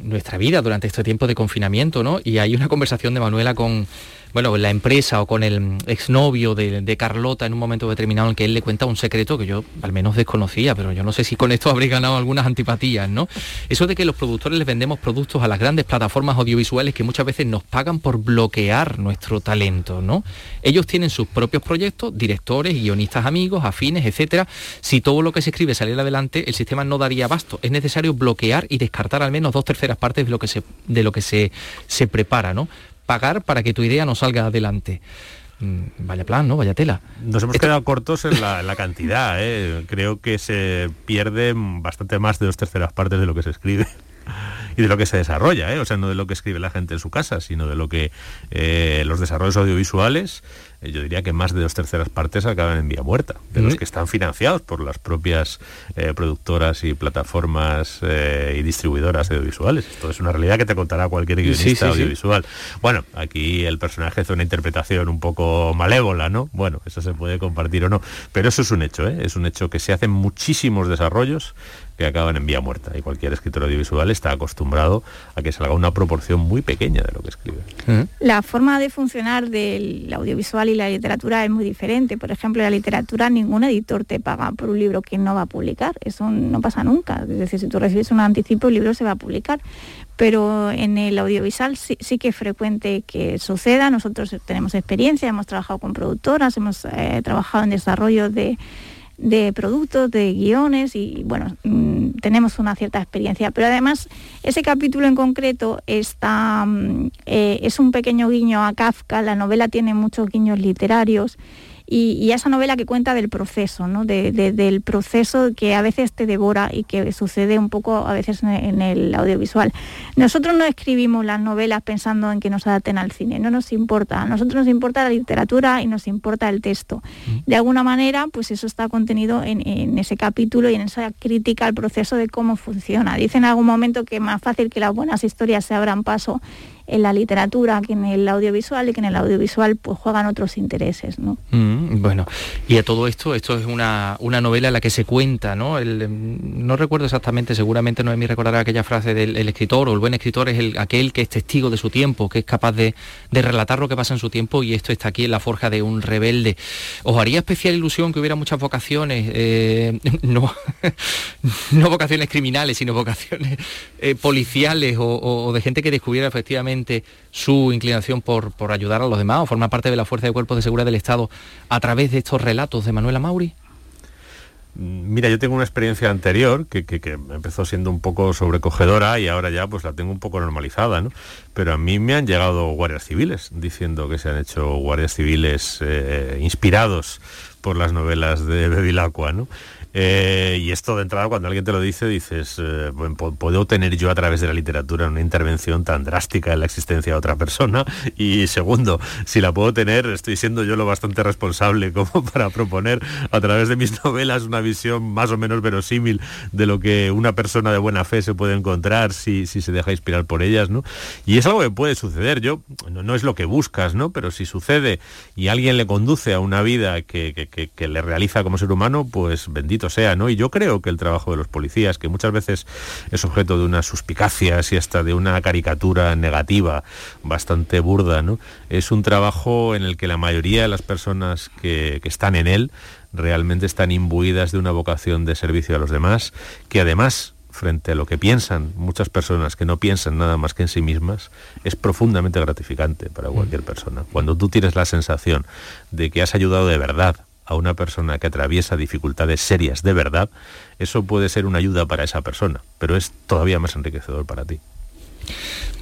nuestra vida durante este tiempo de confinamiento, ¿no? Y hay una conversación de Manuela con, bueno, la empresa o con el exnovio de, Carlota en un momento determinado en que él le cuenta un secreto que yo al menos desconocía, pero yo no sé si con esto habría ganado algunas antipatías, ¿no? Eso de que los productores les vendemos productos a las grandes plataformas audiovisuales que muchas veces nos pagan por bloquear nuestro talento, ¿no? Ellos tienen sus propios proyectos, directores, guionistas amigos, afines, etcétera. Si todo lo que se escribe saliera adelante, el sistema no daría abasto. Es necesario bloquear y descartar al menos dos terceras partes de lo que se, de lo que se, se prepara, ¿no? Pagar para que tu idea no salga adelante. Mm, vaya plan, ¿no? Vaya tela. Nos hemos quedado cortos en la, cantidad, ¿eh? Creo que se pierde bastante más de dos terceras partes de lo que se escribe y de lo que se desarrolla, ¿eh? o sea, no de lo que escribe la gente en su casa, sino de lo que eh, los desarrollos audiovisuales eh, yo diría que más de dos terceras partes acaban en vía muerta, de los que están financiados por las propias productoras y plataformas y distribuidoras audiovisuales. Esto es una realidad que te contará cualquier guionista audiovisual. Bueno, aquí el personaje hace una interpretación un poco malévola, ¿no? Bueno, eso se puede compartir o no, pero eso es un hecho, es un hecho que se hacen muchísimos desarrollos que acaban en vía muerta. Y cualquier escritor audiovisual está acostumbrado a que salga una proporción muy pequeña de lo que escribe. La forma de funcionar del audiovisual y la literatura es muy diferente. Por ejemplo, en la literatura ningún editor te paga por un libro que no va a publicar. Eso no pasa nunca. Es decir, si tú recibes un anticipo, el libro se va a publicar pero en el audiovisual sí, que es frecuente que suceda. Nosotros tenemos experiencia, hemos trabajado con productoras, hemos eh, trabajado en desarrollo de, productos, de guiones y bueno, mm, tenemos una cierta experiencia. Pero además ese capítulo en concreto está, mm, eh, es un pequeño guiño a Kafka, la novela tiene muchos guiños literarios y, esa novela que cuenta del proceso, ¿no? del proceso que a veces te devora y que sucede un poco a veces en el audiovisual. Nosotros no escribimos las novelas pensando en que nos adapten al cine, no nos importa. A nosotros nos importa la literatura y nos importa el texto. De alguna manera, pues eso está contenido en, en ese capítulo y en esa crítica al proceso de cómo funciona. Dicen en algún momento que es más fácil que las buenas historias se abran paso en la literatura que en el audiovisual y que en el audiovisual pues juegan otros intereses. ¿no? Mm, bueno, y a todo esto, esto es una, una, novela en la que se cuenta, ¿no? El, em, no recuerdo exactamente, seguramente no es mi recordar aquella frase del escritor o el buen escritor es el, aquel que es testigo de su tiempo, que es capaz de, de, relatar lo que pasa en su tiempo y esto está aquí en la forja de un rebelde. ¿Os haría especial ilusión que hubiera muchas vocaciones, eh, no, no vocaciones criminales, sino vocaciones eh, policiales o de gente que descubriera efectivamente su inclinación por, por ayudar a los demás o formar parte de la Fuerza de Cuerpos de Seguridad del Estado a través de estos relatos de Manuela Mauri? Mm, mira, yo tengo una experiencia anterior que, empezó siendo un poco sobrecogedora y ahora ya pues la tengo un poco normalizada, ¿no? Pero a mí me han llegado guardias civiles diciendo que se han hecho guardias civiles eh, inspirados por las novelas de Bevilacqua, ¿no? Eh, y esto de entrada, cuando alguien te lo dice, dices, eh, ¿puedo tener yo a través de la literatura una intervención tan drástica en la existencia de otra persona? Y segundo, si la puedo tener, estoy siendo yo lo bastante responsable como para proponer a través de mis novelas una visión más o menos verosímil de lo que una persona de buena fe se puede encontrar si, si se deja inspirar por ellas, ¿no? Y es algo que puede suceder, yo, no, no es lo que buscas, ¿no? Pero si sucede y alguien le conduce a una vida que, que, que le realiza como ser humano, pues bendito sea, ¿no? Y yo creo que el trabajo de los policías, que muchas veces es objeto de unas suspicacias y hasta de una caricatura negativa bastante burda, ¿no? Es un trabajo en el que la mayoría de las personas que, que están en él realmente están imbuidas de una vocación de servicio a los demás, que además frente a lo que piensan muchas personas que no piensan nada más que en sí mismas, es profundamente gratificante para cualquier persona. Cuando tú tienes la sensación de que has ayudado de verdad a una persona que atraviesa dificultades serias de verdad, eso puede ser una ayuda para esa persona, pero es todavía más enriquecedor para ti.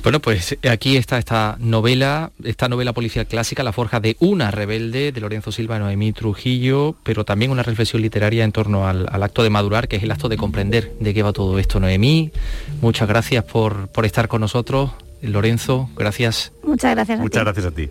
Bueno, pues aquí está esta novela, esta novela policial clásica, La forja de una rebelde, de Lorenzo Silva y Noemí Trujillo, pero también una reflexión literaria en torno al, acto de madurar, que es el acto de comprender de qué va todo esto. Noemí, muchas gracias por, por estar con nosotros. Lorenzo, gracias. Muchas gracias. Muchas gracias a ti.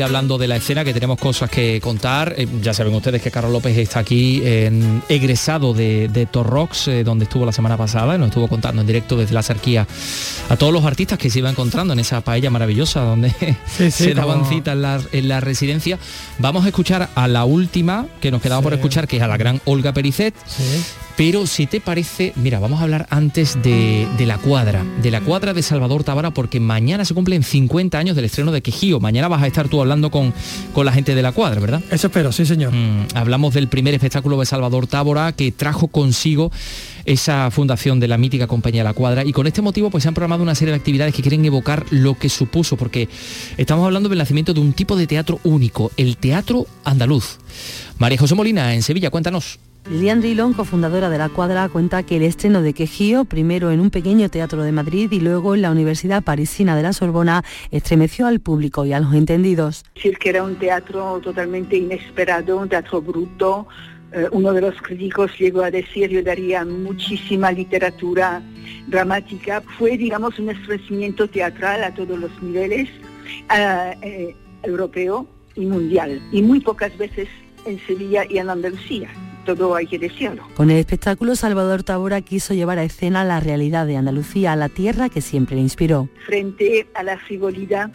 Ir hablando de la escena, que tenemos cosas que contar. Eh, ya saben ustedes que Carlos López está aquí en, egresado de, de Torrox, eh, donde estuvo la semana pasada, y nos estuvo contando en directo desde la cerquía a todos los artistas que se iba encontrando en esa paella maravillosa donde se daban cita en la, en la, residencia. Vamos a escuchar a la última que nos quedaba por escuchar, que es a la gran Olga Pericet Pero si te parece, mira, vamos a hablar antes de, de, la cuadra, de la cuadra de Salvador Tábara, porque mañana se cumplen 50 años del estreno de Quejío. Mañana vas a estar tú hablando con, con la gente de la cuadra, ¿verdad? Eso espero, sí señor. Mm, hablamos del primer espectáculo de Salvador Tábora que trajo consigo esa fundación de la mítica compañía La Cuadra y con este motivo pues se han programado una serie de actividades que quieren evocar lo que supuso porque estamos hablando del nacimiento de un tipo de teatro único, el teatro andaluz. María José Molina en Sevilla, cuéntanos. Lilian Rilón, cofundadora de La Cuadra, cuenta que el estreno de Quejío, primero en un pequeño teatro de Madrid y luego en la Universidad Parisina de la Sorbona, estremeció al público y a los entendidos. Decir que era un teatro totalmente inesperado, un teatro bruto, eh, uno de los críticos llegó a decir yo daría muchísima literatura dramática. Fue, digamos, un estremecimiento teatral a todos los niveles, uh, eh, europeo y mundial, y muy pocas veces en Sevilla y en Andalucía. Todo hay que decirlo. Con el espectáculo, Salvador Tabora quiso llevar a escena la realidad de Andalucía, a la tierra que siempre le inspiró. Frente a la frivolidad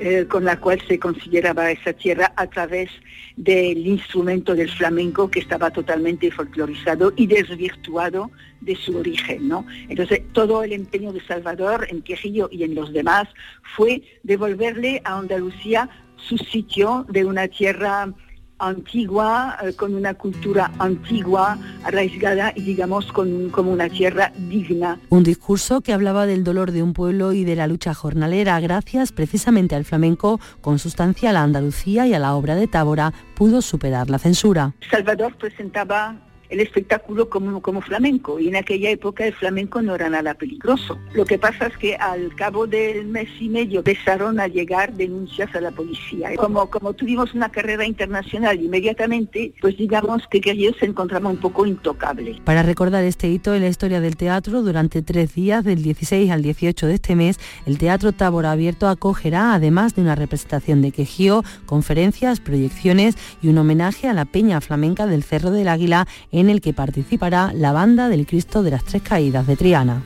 eh, con la cual se consideraba esa tierra a través del instrumento del flamenco que estaba totalmente folclorizado y desvirtuado de su origen. ¿no? Entonces, todo el empeño de Salvador en Quejillo y en los demás fue devolverle a Andalucía su sitio de una tierra antigua, eh, con una cultura antigua, arraigada y digamos con, como una tierra digna. Un discurso que hablaba del dolor de un pueblo y de la lucha jornalera, gracias precisamente al flamenco, con sustancia a la Andalucía y a la obra de Tábora, pudo superar la censura. Salvador presentaba el espectáculo como, como flamenco y en aquella época el flamenco no era nada peligroso. Lo que pasa es que al cabo del mes y medio empezaron a llegar denuncias a la policía. Como, como tuvimos una carrera internacional inmediatamente, pues digamos que ellos se encontraba un poco intocable. Para recordar este hito en la historia del teatro, durante tres días, del 16 al 18 de este mes, el Teatro Tábora Abierto acogerá, además de una representación de Quejío, conferencias, proyecciones y un homenaje a la Peña Flamenca del Cerro del Águila el que participará la banda del Cristo de las Tres Caídas de Triana.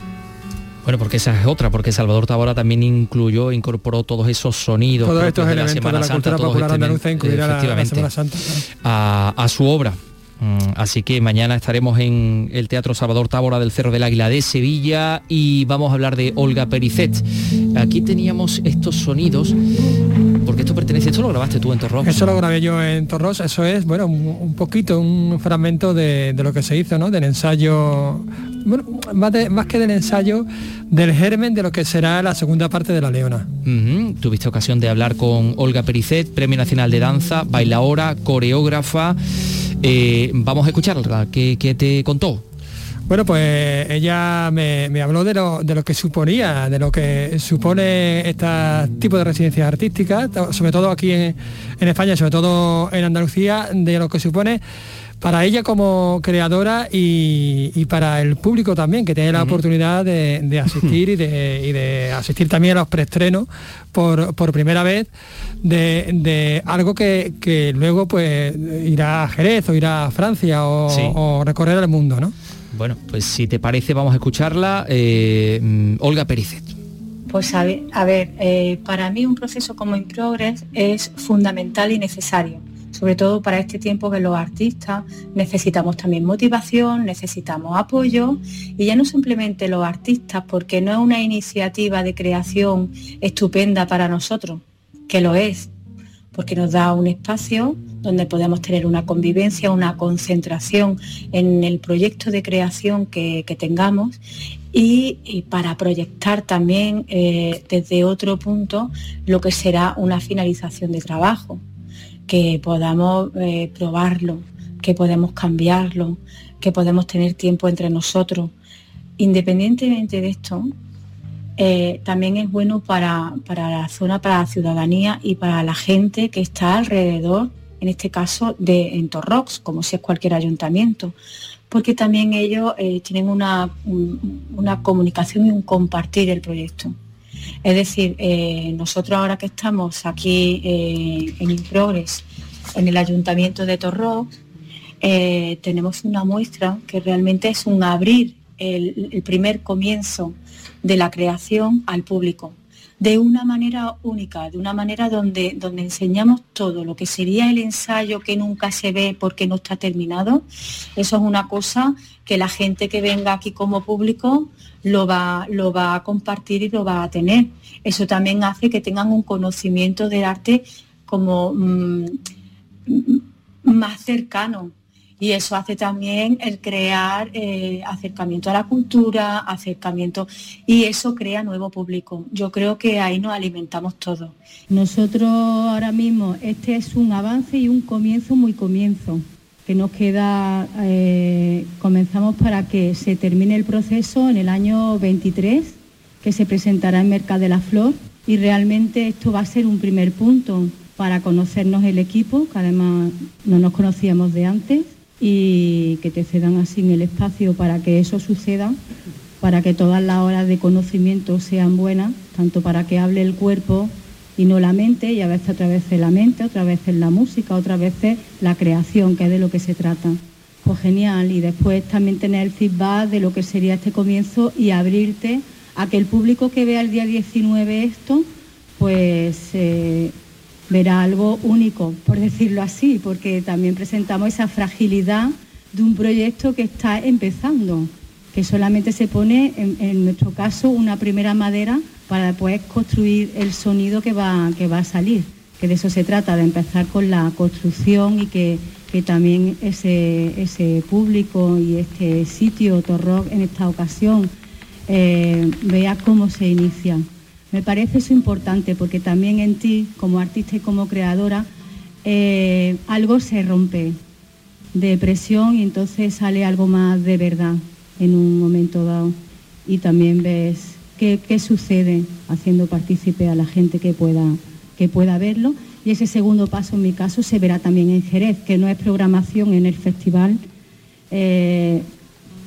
Bueno, porque esa es otra, porque Salvador Tabora también incluyó, incorporó todos esos sonidos todos estos de la Semana de la Santa, popular este, andaluza incluirá la, la efectivamente, Semana Santa. a, a su obra. Mm, Así que mañana estaremos en el Teatro Salvador Tábora del Cerro del Águila de Sevilla y vamos a hablar de Olga Pericet. Aquí teníamos estos sonidos, porque esto pertenece, esto lo grabaste tú en Torros. Eso lo grabé yo en Torros, eso es, bueno, un, un poquito, un fragmento de, de, lo que se hizo, ¿no? Del ensayo, bueno, más, de, más, que del ensayo, del germen de lo que será la segunda parte de La Leona. Uh -huh. Tuviste ocasión de hablar con Olga Pericet, Premio Nacional de Danza, bailaora, coreógrafa. Eh, vamos a escucharla, ¿qué, qué te contó? Bueno, pues ella me, me habló de lo, de lo, que suponía, de lo que supone este tipo de residencias artísticas, sobre todo aquí en, en España, sobre todo en Andalucía, de lo que supone para ella como creadora y, y, para el público también, que tiene la oportunidad de, de asistir y de, y de, asistir también a los preestrenos por, por primera vez de, de algo que, que, luego pues irá a Jerez o irá a Francia o, sí. o recorrer el mundo, ¿no? Bueno, pues si te parece vamos a escucharla. Eh, Olga Pericet. Pues a ver, a ver eh, para mí un proceso como In Progress es fundamental y necesario sobre todo para este tiempo que los artistas necesitamos también motivación, necesitamos apoyo y ya no simplemente los artistas, porque no es una iniciativa de creación estupenda para nosotros, que lo es, porque nos da un espacio donde podemos tener una convivencia, una concentración en el proyecto de creación que, tengamos y, y, para proyectar también eh, desde otro punto lo que será una finalización de trabajo que podamos eh, probarlo, que podemos cambiarlo, que podemos tener tiempo entre nosotros. Independientemente de esto, eh, también es bueno para, para, la zona, para la ciudadanía y para la gente que está alrededor, en este caso de Entorrox, como si es cualquier ayuntamiento, porque también ellos eh, tienen una, un, una comunicación y un compartir el proyecto. Es decir, eh, nosotros ahora que estamos aquí en Improgres, en el Ayuntamiento de Torró, eh, tenemos una muestra que realmente es un abrir el, primer comienzo de la creación al público. de una manera única, de una manera donde, donde enseñamos todo, lo que sería el ensayo que nunca se ve porque no está terminado. Eso es una cosa que la gente que venga aquí como público lo va, lo va a compartir y lo va a tener. Eso también hace que tengan un conocimiento del arte como mm, más cercano, y eso hace también el crear eh, acercamiento a la cultura, acercamiento, y eso crea nuevo público. Yo creo que ahí nos alimentamos todos. Nosotros ahora mismo, este es un avance y un comienzo muy comienzo, que nos queda, eh, comenzamos para que se termine el proceso en el año 23, que se presentará en Mercado de la Flor, y realmente esto va a ser un primer punto para conocernos el equipo, que además no nos conocíamos de antes, y que te cedan así en el espacio para que eso suceda, para que todas las horas de conocimiento sean buenas, tanto para que hable el cuerpo y no la mente, y a veces otra vez la mente, otra vez la música, otra vez la creación, que es de lo que se trata. Pues genial, y después también tener el feedback de lo que sería este comienzo y abrirte a que el público que vea el día 19 esto, pues eh, verá algo único, por decirlo así, porque también presentamos esa fragilidad de un proyecto que está empezando, que solamente se pone, en, nuestro caso, una primera madera para después construir el sonido que va, que va a salir, que de eso se trata, de empezar con la construcción y que, también ese, ese público y este sitio, Torrock, en esta ocasión, eh, vea cómo se inicia. Me parece eso importante porque también en ti, como artista y como creadora, eh, algo se rompe de presión y entonces sale algo más de verdad en un momento dado. Y también ves qué, sucede haciendo partícipe a la gente que pueda, que pueda verlo. Y ese segundo paso, en mi caso, se verá también en Jerez, que no es programación en el festival eh,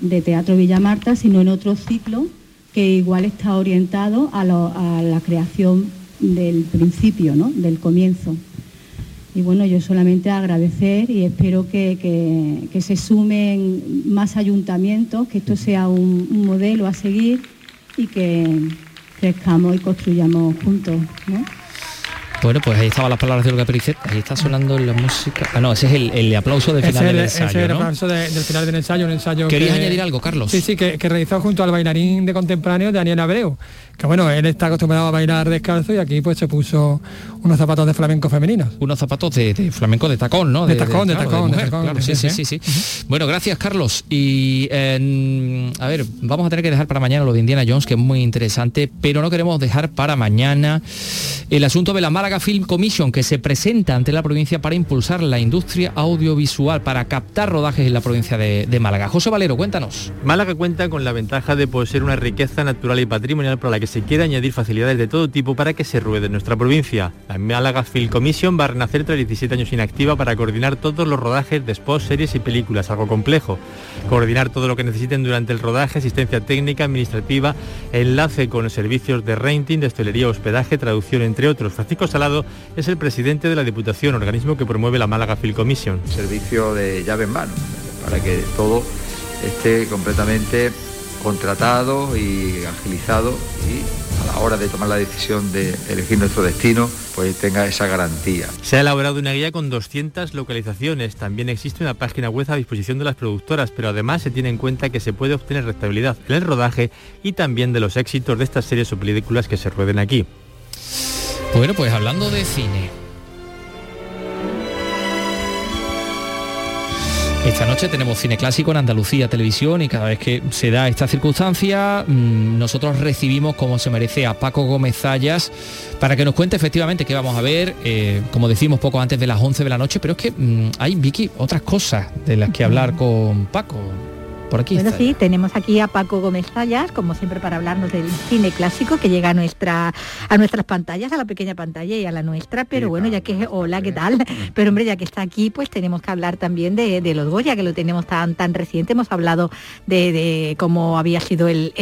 de Teatro Villa Marta, sino en otro ciclo que igual está orientado a, la creación del principio, ¿no? del comienzo. Y bueno, yo solamente agradecer y espero que, se sumen más ayuntamientos, que esto sea un, modelo a seguir y que crezcamos y construyamos juntos. Bueno, pues ahí estaban las palabras de Olga Pericet, ahí está sonando la música. Ah, no, ese es el, aplauso del final del ensayo. Ese es el aplauso del final del ensayo, un ensayo. ¿Querías añadir algo, Carlos? Sí, sí, que, que realizó junto al bailarín de contemporáneo Daniel Abreu que bueno, él está acostumbrado a bailar descalzo y aquí pues se puso unos zapatos de flamenco femeninos. Unos zapatos de, flamenco de tacón, ¿no? De, tacón, de, tacón, de, tacón. sí, sí, sí, Bueno, gracias Carlos. Y a ver, vamos a tener que dejar para mañana lo de Indiana Jones, que es muy interesante, pero no queremos dejar para mañana el asunto de la Málaga Film Commission, que se presenta ante la provincia para impulsar la industria audiovisual, para captar rodajes en la provincia de, Málaga. José Valero, cuéntanos. Málaga cuenta con la ventaja de poseer una riqueza natural y patrimonial para la que se quiere añadir facilidades de todo tipo para que se ruede en nuestra provincia. La Málaga Film Commission va a renacer tras 17 años inactiva para coordinar todos los rodajes de spots, series y películas, algo complejo. Coordinar todo lo que necesiten durante el rodaje, asistencia técnica, administrativa, enlace con servicios de renting, de hostelería, hospedaje, traducción, entre otros. Francisco Salado es el presidente de la Diputación, organismo que promueve la Málaga Film Commission. Servicio de llave en mano, para que todo esté completamente contratado y agilizado y a la hora de tomar la decisión de elegir nuestro destino, pues tenga esa garantía. Se ha elaborado una guía con 200 localizaciones. También existe una página web a disposición de las productoras, pero además se tiene en cuenta que se puede obtener restabilidad en el rodaje y también de los éxitos de estas series o películas que se rueden aquí. Bueno, pues hablando de cine, Esta noche tenemos cine clásico en Andalucía Televisión y cada vez que se da esta circunstancia mm, nosotros recibimos como se merece a Paco Gómez Zayas para que nos cuente efectivamente qué vamos a ver, eh, como decimos poco antes de las 11 de la noche, pero es que mm, hay, Vicky, otras cosas de las que hablar con Paco. Por aquí bueno, sí, tenemos aquí a Paco Gómez Zayas, como siempre, para hablarnos del cine clásico que llega a, nuestra, a nuestras pantallas, a la pequeña pantalla y a la nuestra. Pero bueno, ya que, hola, ¿qué tal? Pero hombre, ya que está aquí, pues tenemos que hablar también de, los Goya, que lo tenemos tan, tan reciente. Hemos hablado de, cómo había sido el,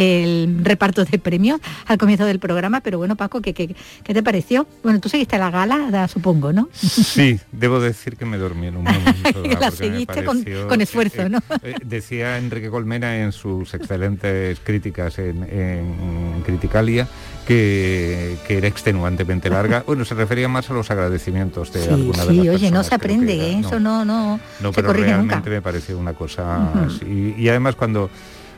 reparto de premios al comienzo del programa. Pero bueno, Paco, ¿qué, qué, te pareció? Bueno, tú seguiste la gala, supongo, ¿no? Sí, debo decir que me dormí en un momento. la seguiste con, esfuerzo, ¿no? Eh, decía en Enrique Colmena en sus excelentes críticas en, en Criticalia que, que era extenuantemente larga. Bueno, se refería más a los agradecimientos de Sí, alguna de sí, las oye, no se aprende, era. ¿eh? eso no, no, No, se pero corrige realmente nunca. me pareció una cosa así. Y además cuando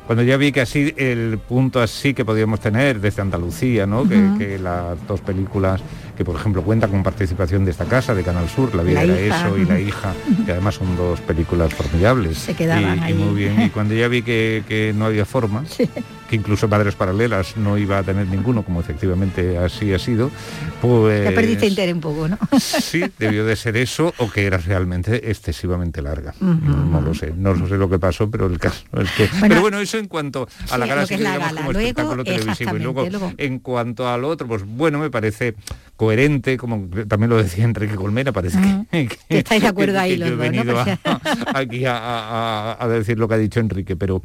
cuando ya vi que así el punto así que podíamos tener desde Andalucía, ¿no? Que, las dos películas que por ejemplo cuentan con participación de esta casa de Canal Sur, La vida La era hija. eso y La hija, que además son dos películas formidables. Se quedaban y, y ahí. muy bien. Y cuando ya vi que, que no había forma, que incluso Padres Paralelas no iba a tener ninguno, como efectivamente así ha sido, pues Ya perdiste interés un poco, ¿no? Sí, debió de ser eso o que era realmente excesivamente larga. No lo sé, no sé lo que pasó, pero el caso es que... pero bueno, eso en cuanto a la Sí, lo que sí la digamos, gala. como Luego, espectáculo televisivo. Y luego- en cuanto al otro, pues bueno, me parece coherente, como también lo decía Enrique Colmena, parece que, Que estáis de acuerdo que- ahí que los yo he dos, ¿no? venido a- aquí a, a- a- a decir lo que ha dicho Enrique, pero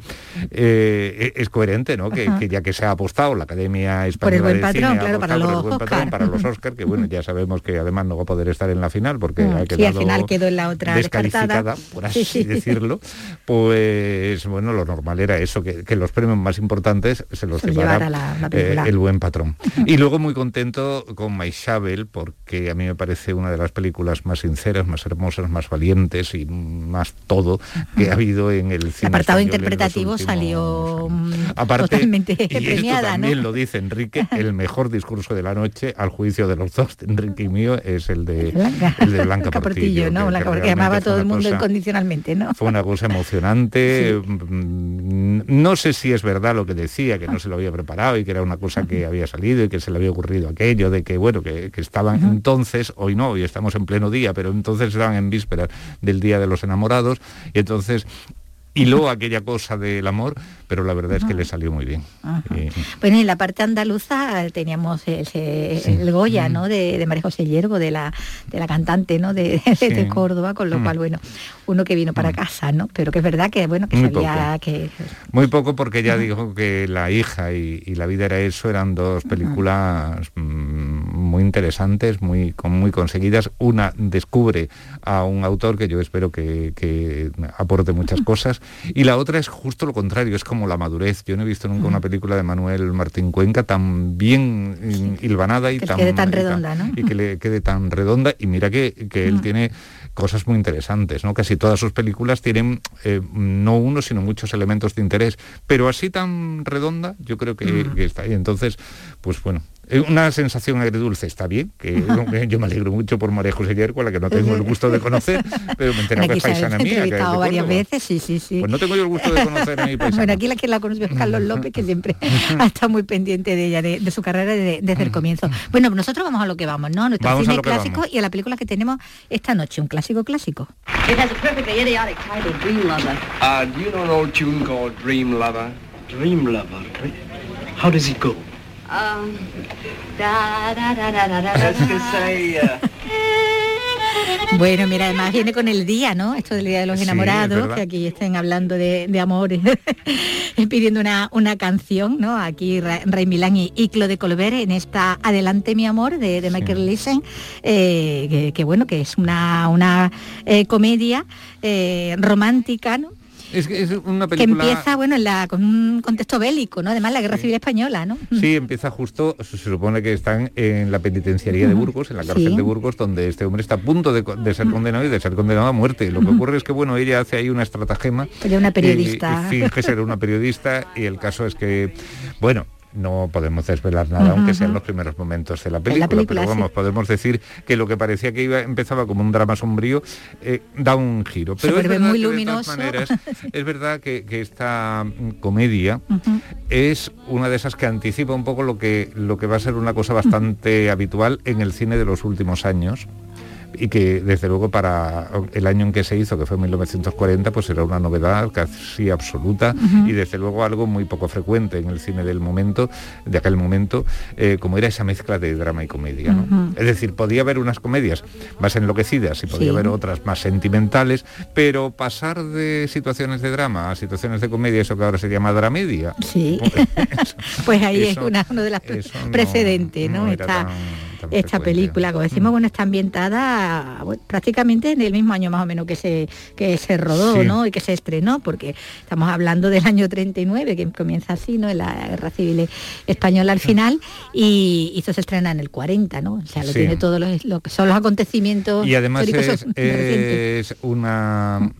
eh, es coherente, ¿no? Que, que ya que se ha apostado la Academia Española Por el buen de patrón, Cine, claro, para los buen patrón, para los Oscar, que bueno, ya sabemos que además no va a poder estar en la final porque Mm, ha sí, quedado al final quedó en la otra descalificada, descartada. por así Sí, sí. decirlo, pues bueno, lo normal era eso, que, que los premios más importantes se los llevara llevara la- la eh, el buen patrón. Y luego muy contento con Maishabel, porque a mí me parece una de las películas más sinceras, más hermosas, más valientes y más todo que ha habido en el El cine. apartado interpretativo salió mm, Aparte, totalmente y esto premiada, ¿no? también lo dice Enrique, el mejor discurso de la noche, al juicio de los dos, Enrique y mío, es el de Blanca, el de Blanca Portillo, ¿no? que- Blanca, que porque amaba a todo el mundo cosa- incondicionalmente, ¿no? Fue una cosa emocionante. mm, No sé si es verdad lo que decía, que no se lo había preparado y que era una cosa que había salido y que se le había ocurrido aquello, de que bueno, que, que estaban entonces, hoy no, hoy estamos en pleno día, pero entonces estaban en vísperas del Día de los Enamorados y entonces hiló aquella cosa del amor, pero la verdad es que le salió muy bien. Y- Bueno, en la parte andaluza teníamos ese- el Goya, ¿no? De, de María José Yergo, de la, de la cantante, ¿no? De, de- Sí. de Córdoba, con lo Mm. cual, bueno, uno que vino para casa, ¿no? Pero que es verdad que, bueno, que Muy sabía que... Muy poco porque ya dijo que La hija y, y La vida era eso eran dos películas mm, muy interesantes, muy, muy conseguidas. Una descubre a un autor que yo espero que, que aporte muchas cosas y la otra es justo lo contrario, es como la madurez. Yo no he visto nunca una película de Manuel Martín Cuenca tan bien mm, hilvanada y Que le tan, quede tan y redonda, ¿no? y que le quede tan redonda y mira que, que él tiene cosas muy interesantes, ¿no? Casi todas sus películas tienen eh, no uno, sino muchos elementos de interés, pero así tan redonda, yo creo que, que está ahí. Entonces, pues bueno, una sensación agridulce está bien, que yo me alegro mucho por María José Yerko, a la que no tengo el gusto de conocer, pero me he enterado que es paisana mía, que es de entrevistado varias Córdoba. veces, sí, sí, sí. Pues no tengo yo el gusto de conocer a mi paisana. Bueno, aquí la que la conoció es Carlos López, que siempre ha estado muy pendiente de ella, de, de su carrera de- desde el comienzo. Bueno, nosotros vamos a lo que vamos, ¿no? A Nuestro Vamos cine clásico vamos. y a la película que tenemos esta noche, un clásico clásico. It has a perfectly idiotic title, Dream Lover. Uh, do you know an old tune called Dream Lover? Dream Lover. How does it go? Um, da, da, da, uh, Bueno, mira, además viene con el día, ¿no? Esto del Día de los Sí, es Enamorados, que aquí estén hablando de, de amores, pidiendo una, una canción, ¿no? Aquí Ray Milán y, y Claude Colbert en esta Adelante mi amor de, de Michael Listen, eh, que, que bueno, que es una, una eh, comedia eh, romántica, ¿no? Es, que es una Que película... empieza, bueno, en la, con un contexto bélico, ¿no? Además la Guerra Civil Española, ¿no? Sí, empieza justo, se supone que están en la penitenciaría de. Burgos, en la cárcel Sí. de Burgos, donde este hombre está a punto de, ser condenado y de ser condenado a muerte. Lo que ocurre es que, bueno, ella hace ahí una estratagema. Ella una periodista. Finge ser una periodista y el caso es que, bueno, no podemos desvelar nada, aunque sean los primeros momentos de la la película, pero vamos, sí. podemos decir que lo que parecía que iba empezaba como un drama sombrío, eh, da un giro. Se Pero es verdad muy que de todas maneras, es verdad que, que esta mm, comedia es una de esas que anticipa un poco lo que, lo que va a ser una cosa bastante habitual en el cine de los últimos años y que desde luego para el año en que se hizo, que fue 1940, pues era una novedad casi absoluta y desde luego algo muy poco frecuente en el cine del momento, de aquel momento, eh, como era esa mezcla de drama y comedia. Es decir, podía haber unas comedias más enloquecidas y podía Sí. haber otras más sentimentales, pero pasar de situaciones de drama a situaciones de comedia, eso que ahora se llama dramedia, Sí. pues ahí es una, uno de las precedentes, ¿no? Está- tan- esta película. Como decimos, Mm. bueno, está ambientada bueno, prácticamente en el mismo año más o menos que se, que se rodó, Sí. ¿no? Y que se estrenó, porque estamos hablando del año 39, que comienza así, ¿no? En la Guerra Civil Española al final, y, y esto se estrena en el 40, ¿no? O sea, lo Sí. tiene todos los, lo que son los acontecimientos Y además es, es una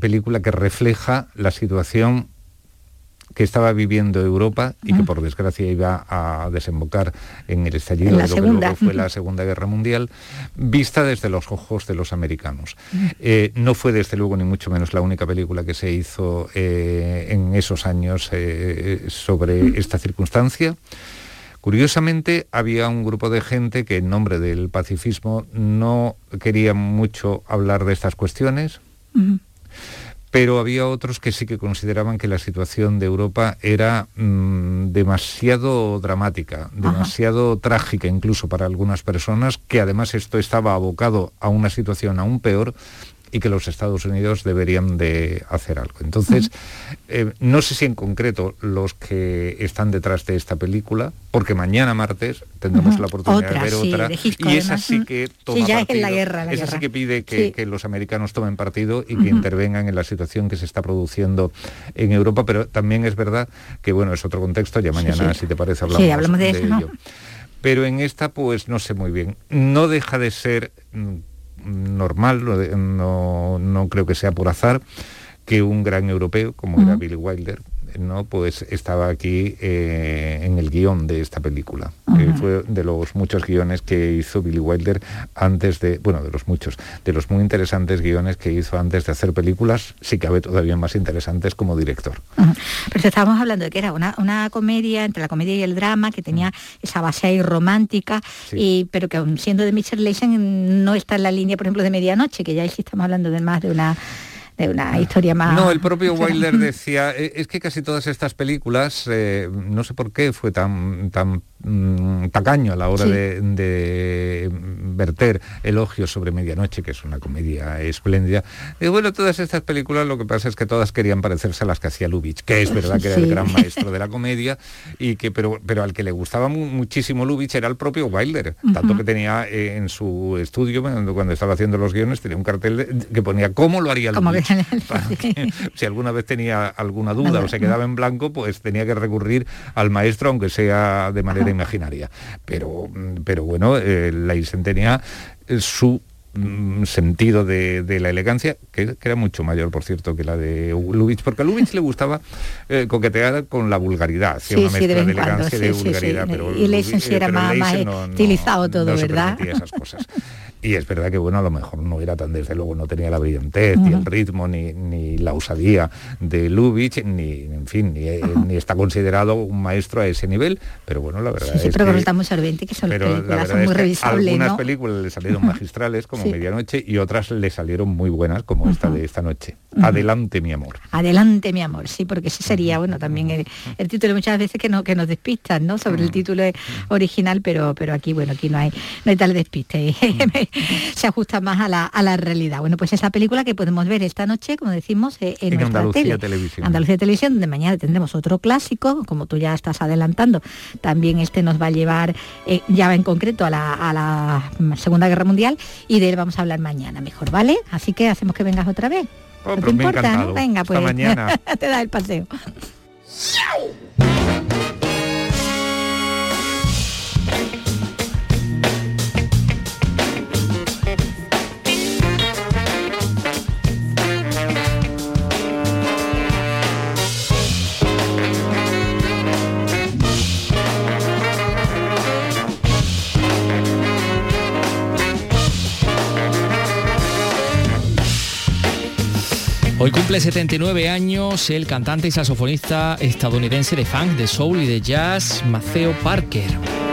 película que refleja la situación que estaba viviendo Europa y que por desgracia iba a desembocar en el estallido En de lo que luego fue la Segunda Guerra Mundial, vista desde los ojos de los americanos. Eh, no fue desde luego ni mucho menos la única película que se hizo eh, en esos años eh, sobre esta circunstancia. Curiosamente, había un grupo de gente que en nombre del pacifismo no quería mucho hablar de estas cuestiones. Pero había otros que sí que consideraban que la situación de Europa era mm, demasiado dramática, demasiado trágica incluso para algunas personas, que además esto estaba abocado a una situación aún peor y que los Estados Unidos deberían de hacer algo. Entonces, eh, no sé si en concreto los que están detrás de esta película, porque mañana martes tendremos la oportunidad Otra, de ver sí, otra, de Hitchcock, y esa sí que Sí, toma ya es partido. en la guerra, la esa guerra. sí que pide que, Sí. que los americanos tomen partido y que intervengan en la situación que se está produciendo en Europa, pero también es verdad que, bueno, es otro contexto, ya mañana, sí. si te parece, Sí, hablamos, hablamos de eso, ¿no? ello. Pero en esta, pues no sé muy bien. No deja de ser mm, normal, no, no creo que sea por azar, que un gran europeo, como era Billy Wilder, no pues estaba aquí eh, en el guion de esta película que fue de los muchos guiones que hizo Billy Wilder antes de bueno de los muchos de los muy interesantes guiones que hizo antes de hacer películas si cabe todavía más interesantes como director. Pero estábamos hablando de que era una, una comedia, entre la comedia y el drama, que tenía esa base ahí romántica, Sí. y, pero que aun siendo de Mitchell Leisen no está en la línea, por ejemplo, de Medianoche, que ya ahí sí estamos hablando de más de una de una historia más... No, el propio Wilder decía, "Eh, es que casi todas estas películas, eh, no sé por qué fue tan, tan mm, tacaño a la hora Sí. de, de verter elogios sobre Medianoche, que es una comedia espléndida. Y bueno, todas estas películas lo que pasa es que todas querían parecerse a las que hacía Lubitsch, que es verdad que era el gran maestro de la comedia, y que, pero, pero al que le gustaba mu- muchísimo Lubitsch era el propio Wilder, tanto que tenía eh, en su estudio, cuando, cuando estaba haciendo los guiones, tenía un cartel de- que ponía cómo lo haría Lubitsch. si alguna vez tenía alguna duda o se quedaba en blanco, pues tenía que recurrir al maestro, aunque sea de manera imaginaria. Pero, mm, pero bueno, eh, Leisen tenía eh, su mm, sentido de, de la elegancia, que, que era mucho mayor, por cierto, que la de Lubitsch, porque a Lubitsch le gustaba eh, coquetear con la vulgaridad, Sí, una sí, mezcla de elegancia y de vulgaridad. Pero Y sí Lubitsch- era pero más- más no- todo, no se ¿verdad? permitía esas cosas. Y es verdad que, bueno, a lo mejor no era tan, desde luego, no tenía la brillantez, ni el ritmo, ni, ni la osadía de Lubitsch, ni, en fin, ni, eh, ni está considerado un maestro a ese nivel, pero bueno, la verdad es pero que... Sorbente, que son Pero la películas son muy revisables, algunas películas le salieron magistrales, como Sí. Medianoche, y otras le salieron muy buenas, como esta de esta noche. Adelante, mi amor. Adelante, mi amor, sí, porque ese sería, bueno, también el, el título muchas veces que, no, que nos despistan, ¿no? Sobre el título original, pero, pero aquí, bueno, aquí no hay, no hay tal despiste, se ajusta más a la, a la realidad. Bueno, pues esa película que podemos ver esta noche, como decimos, eh, en, En nuestra Andalucía tele. Televisión. Andalucía Televisión, donde mañana tendremos otro clásico, como tú ya estás adelantando, también este nos va a llevar eh, ya en concreto a la, a la Segunda Guerra Mundial y de él vamos a hablar mañana mejor, ¿vale? Así que hacemos que vengas otra vez. Oh, ¿No te importa? no? Venga, Hasta pues mañana. te da el paseo. Hoy cumple 79 años el cantante y saxofonista estadounidense de funk, de soul y de jazz, Maceo Parker.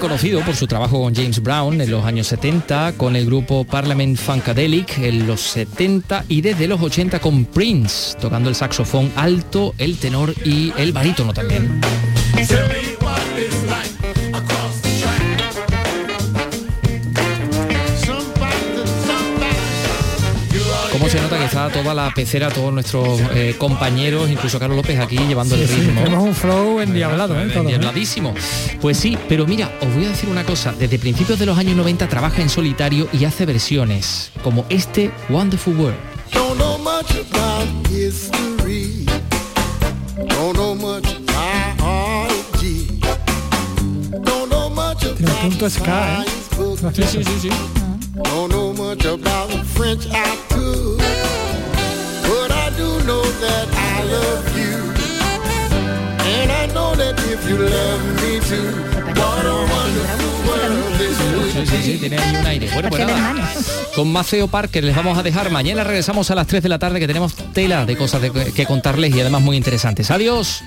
Conocido por su trabajo con James Brown en los años 70, con el grupo Parliament Funkadelic en los 70 y desde los 80 con Prince, tocando el saxofón alto, el tenor y el barítono también. Está toda la pecera, todos nuestros eh, compañeros, incluso Carlos López aquí llevando el ritmo. tenemos un flow endiablado, ¿eh? Todo, ¿eh? Endiabladísimo. Pues sí, pero mira, os voy a decir una cosa. Desde principios de los años 90 trabaja en solitario y hace versiones como este Wonderful World. Don't know much about history. Don't know much biology. Don't know much Tiene un punto ska, ¿eh? Sí, sí, sí, sí. Don't know much about the French that I love you. And I know that if you love me too, what a wonderful world this Sí, sí, sí, tiene ahí un aire. Bueno, pues nada, con Maceo Parker les vamos a dejar. Mañana regresamos a las 3 de la tarde que tenemos tela de cosas de- que contarles y además muy interesantes. Adiós.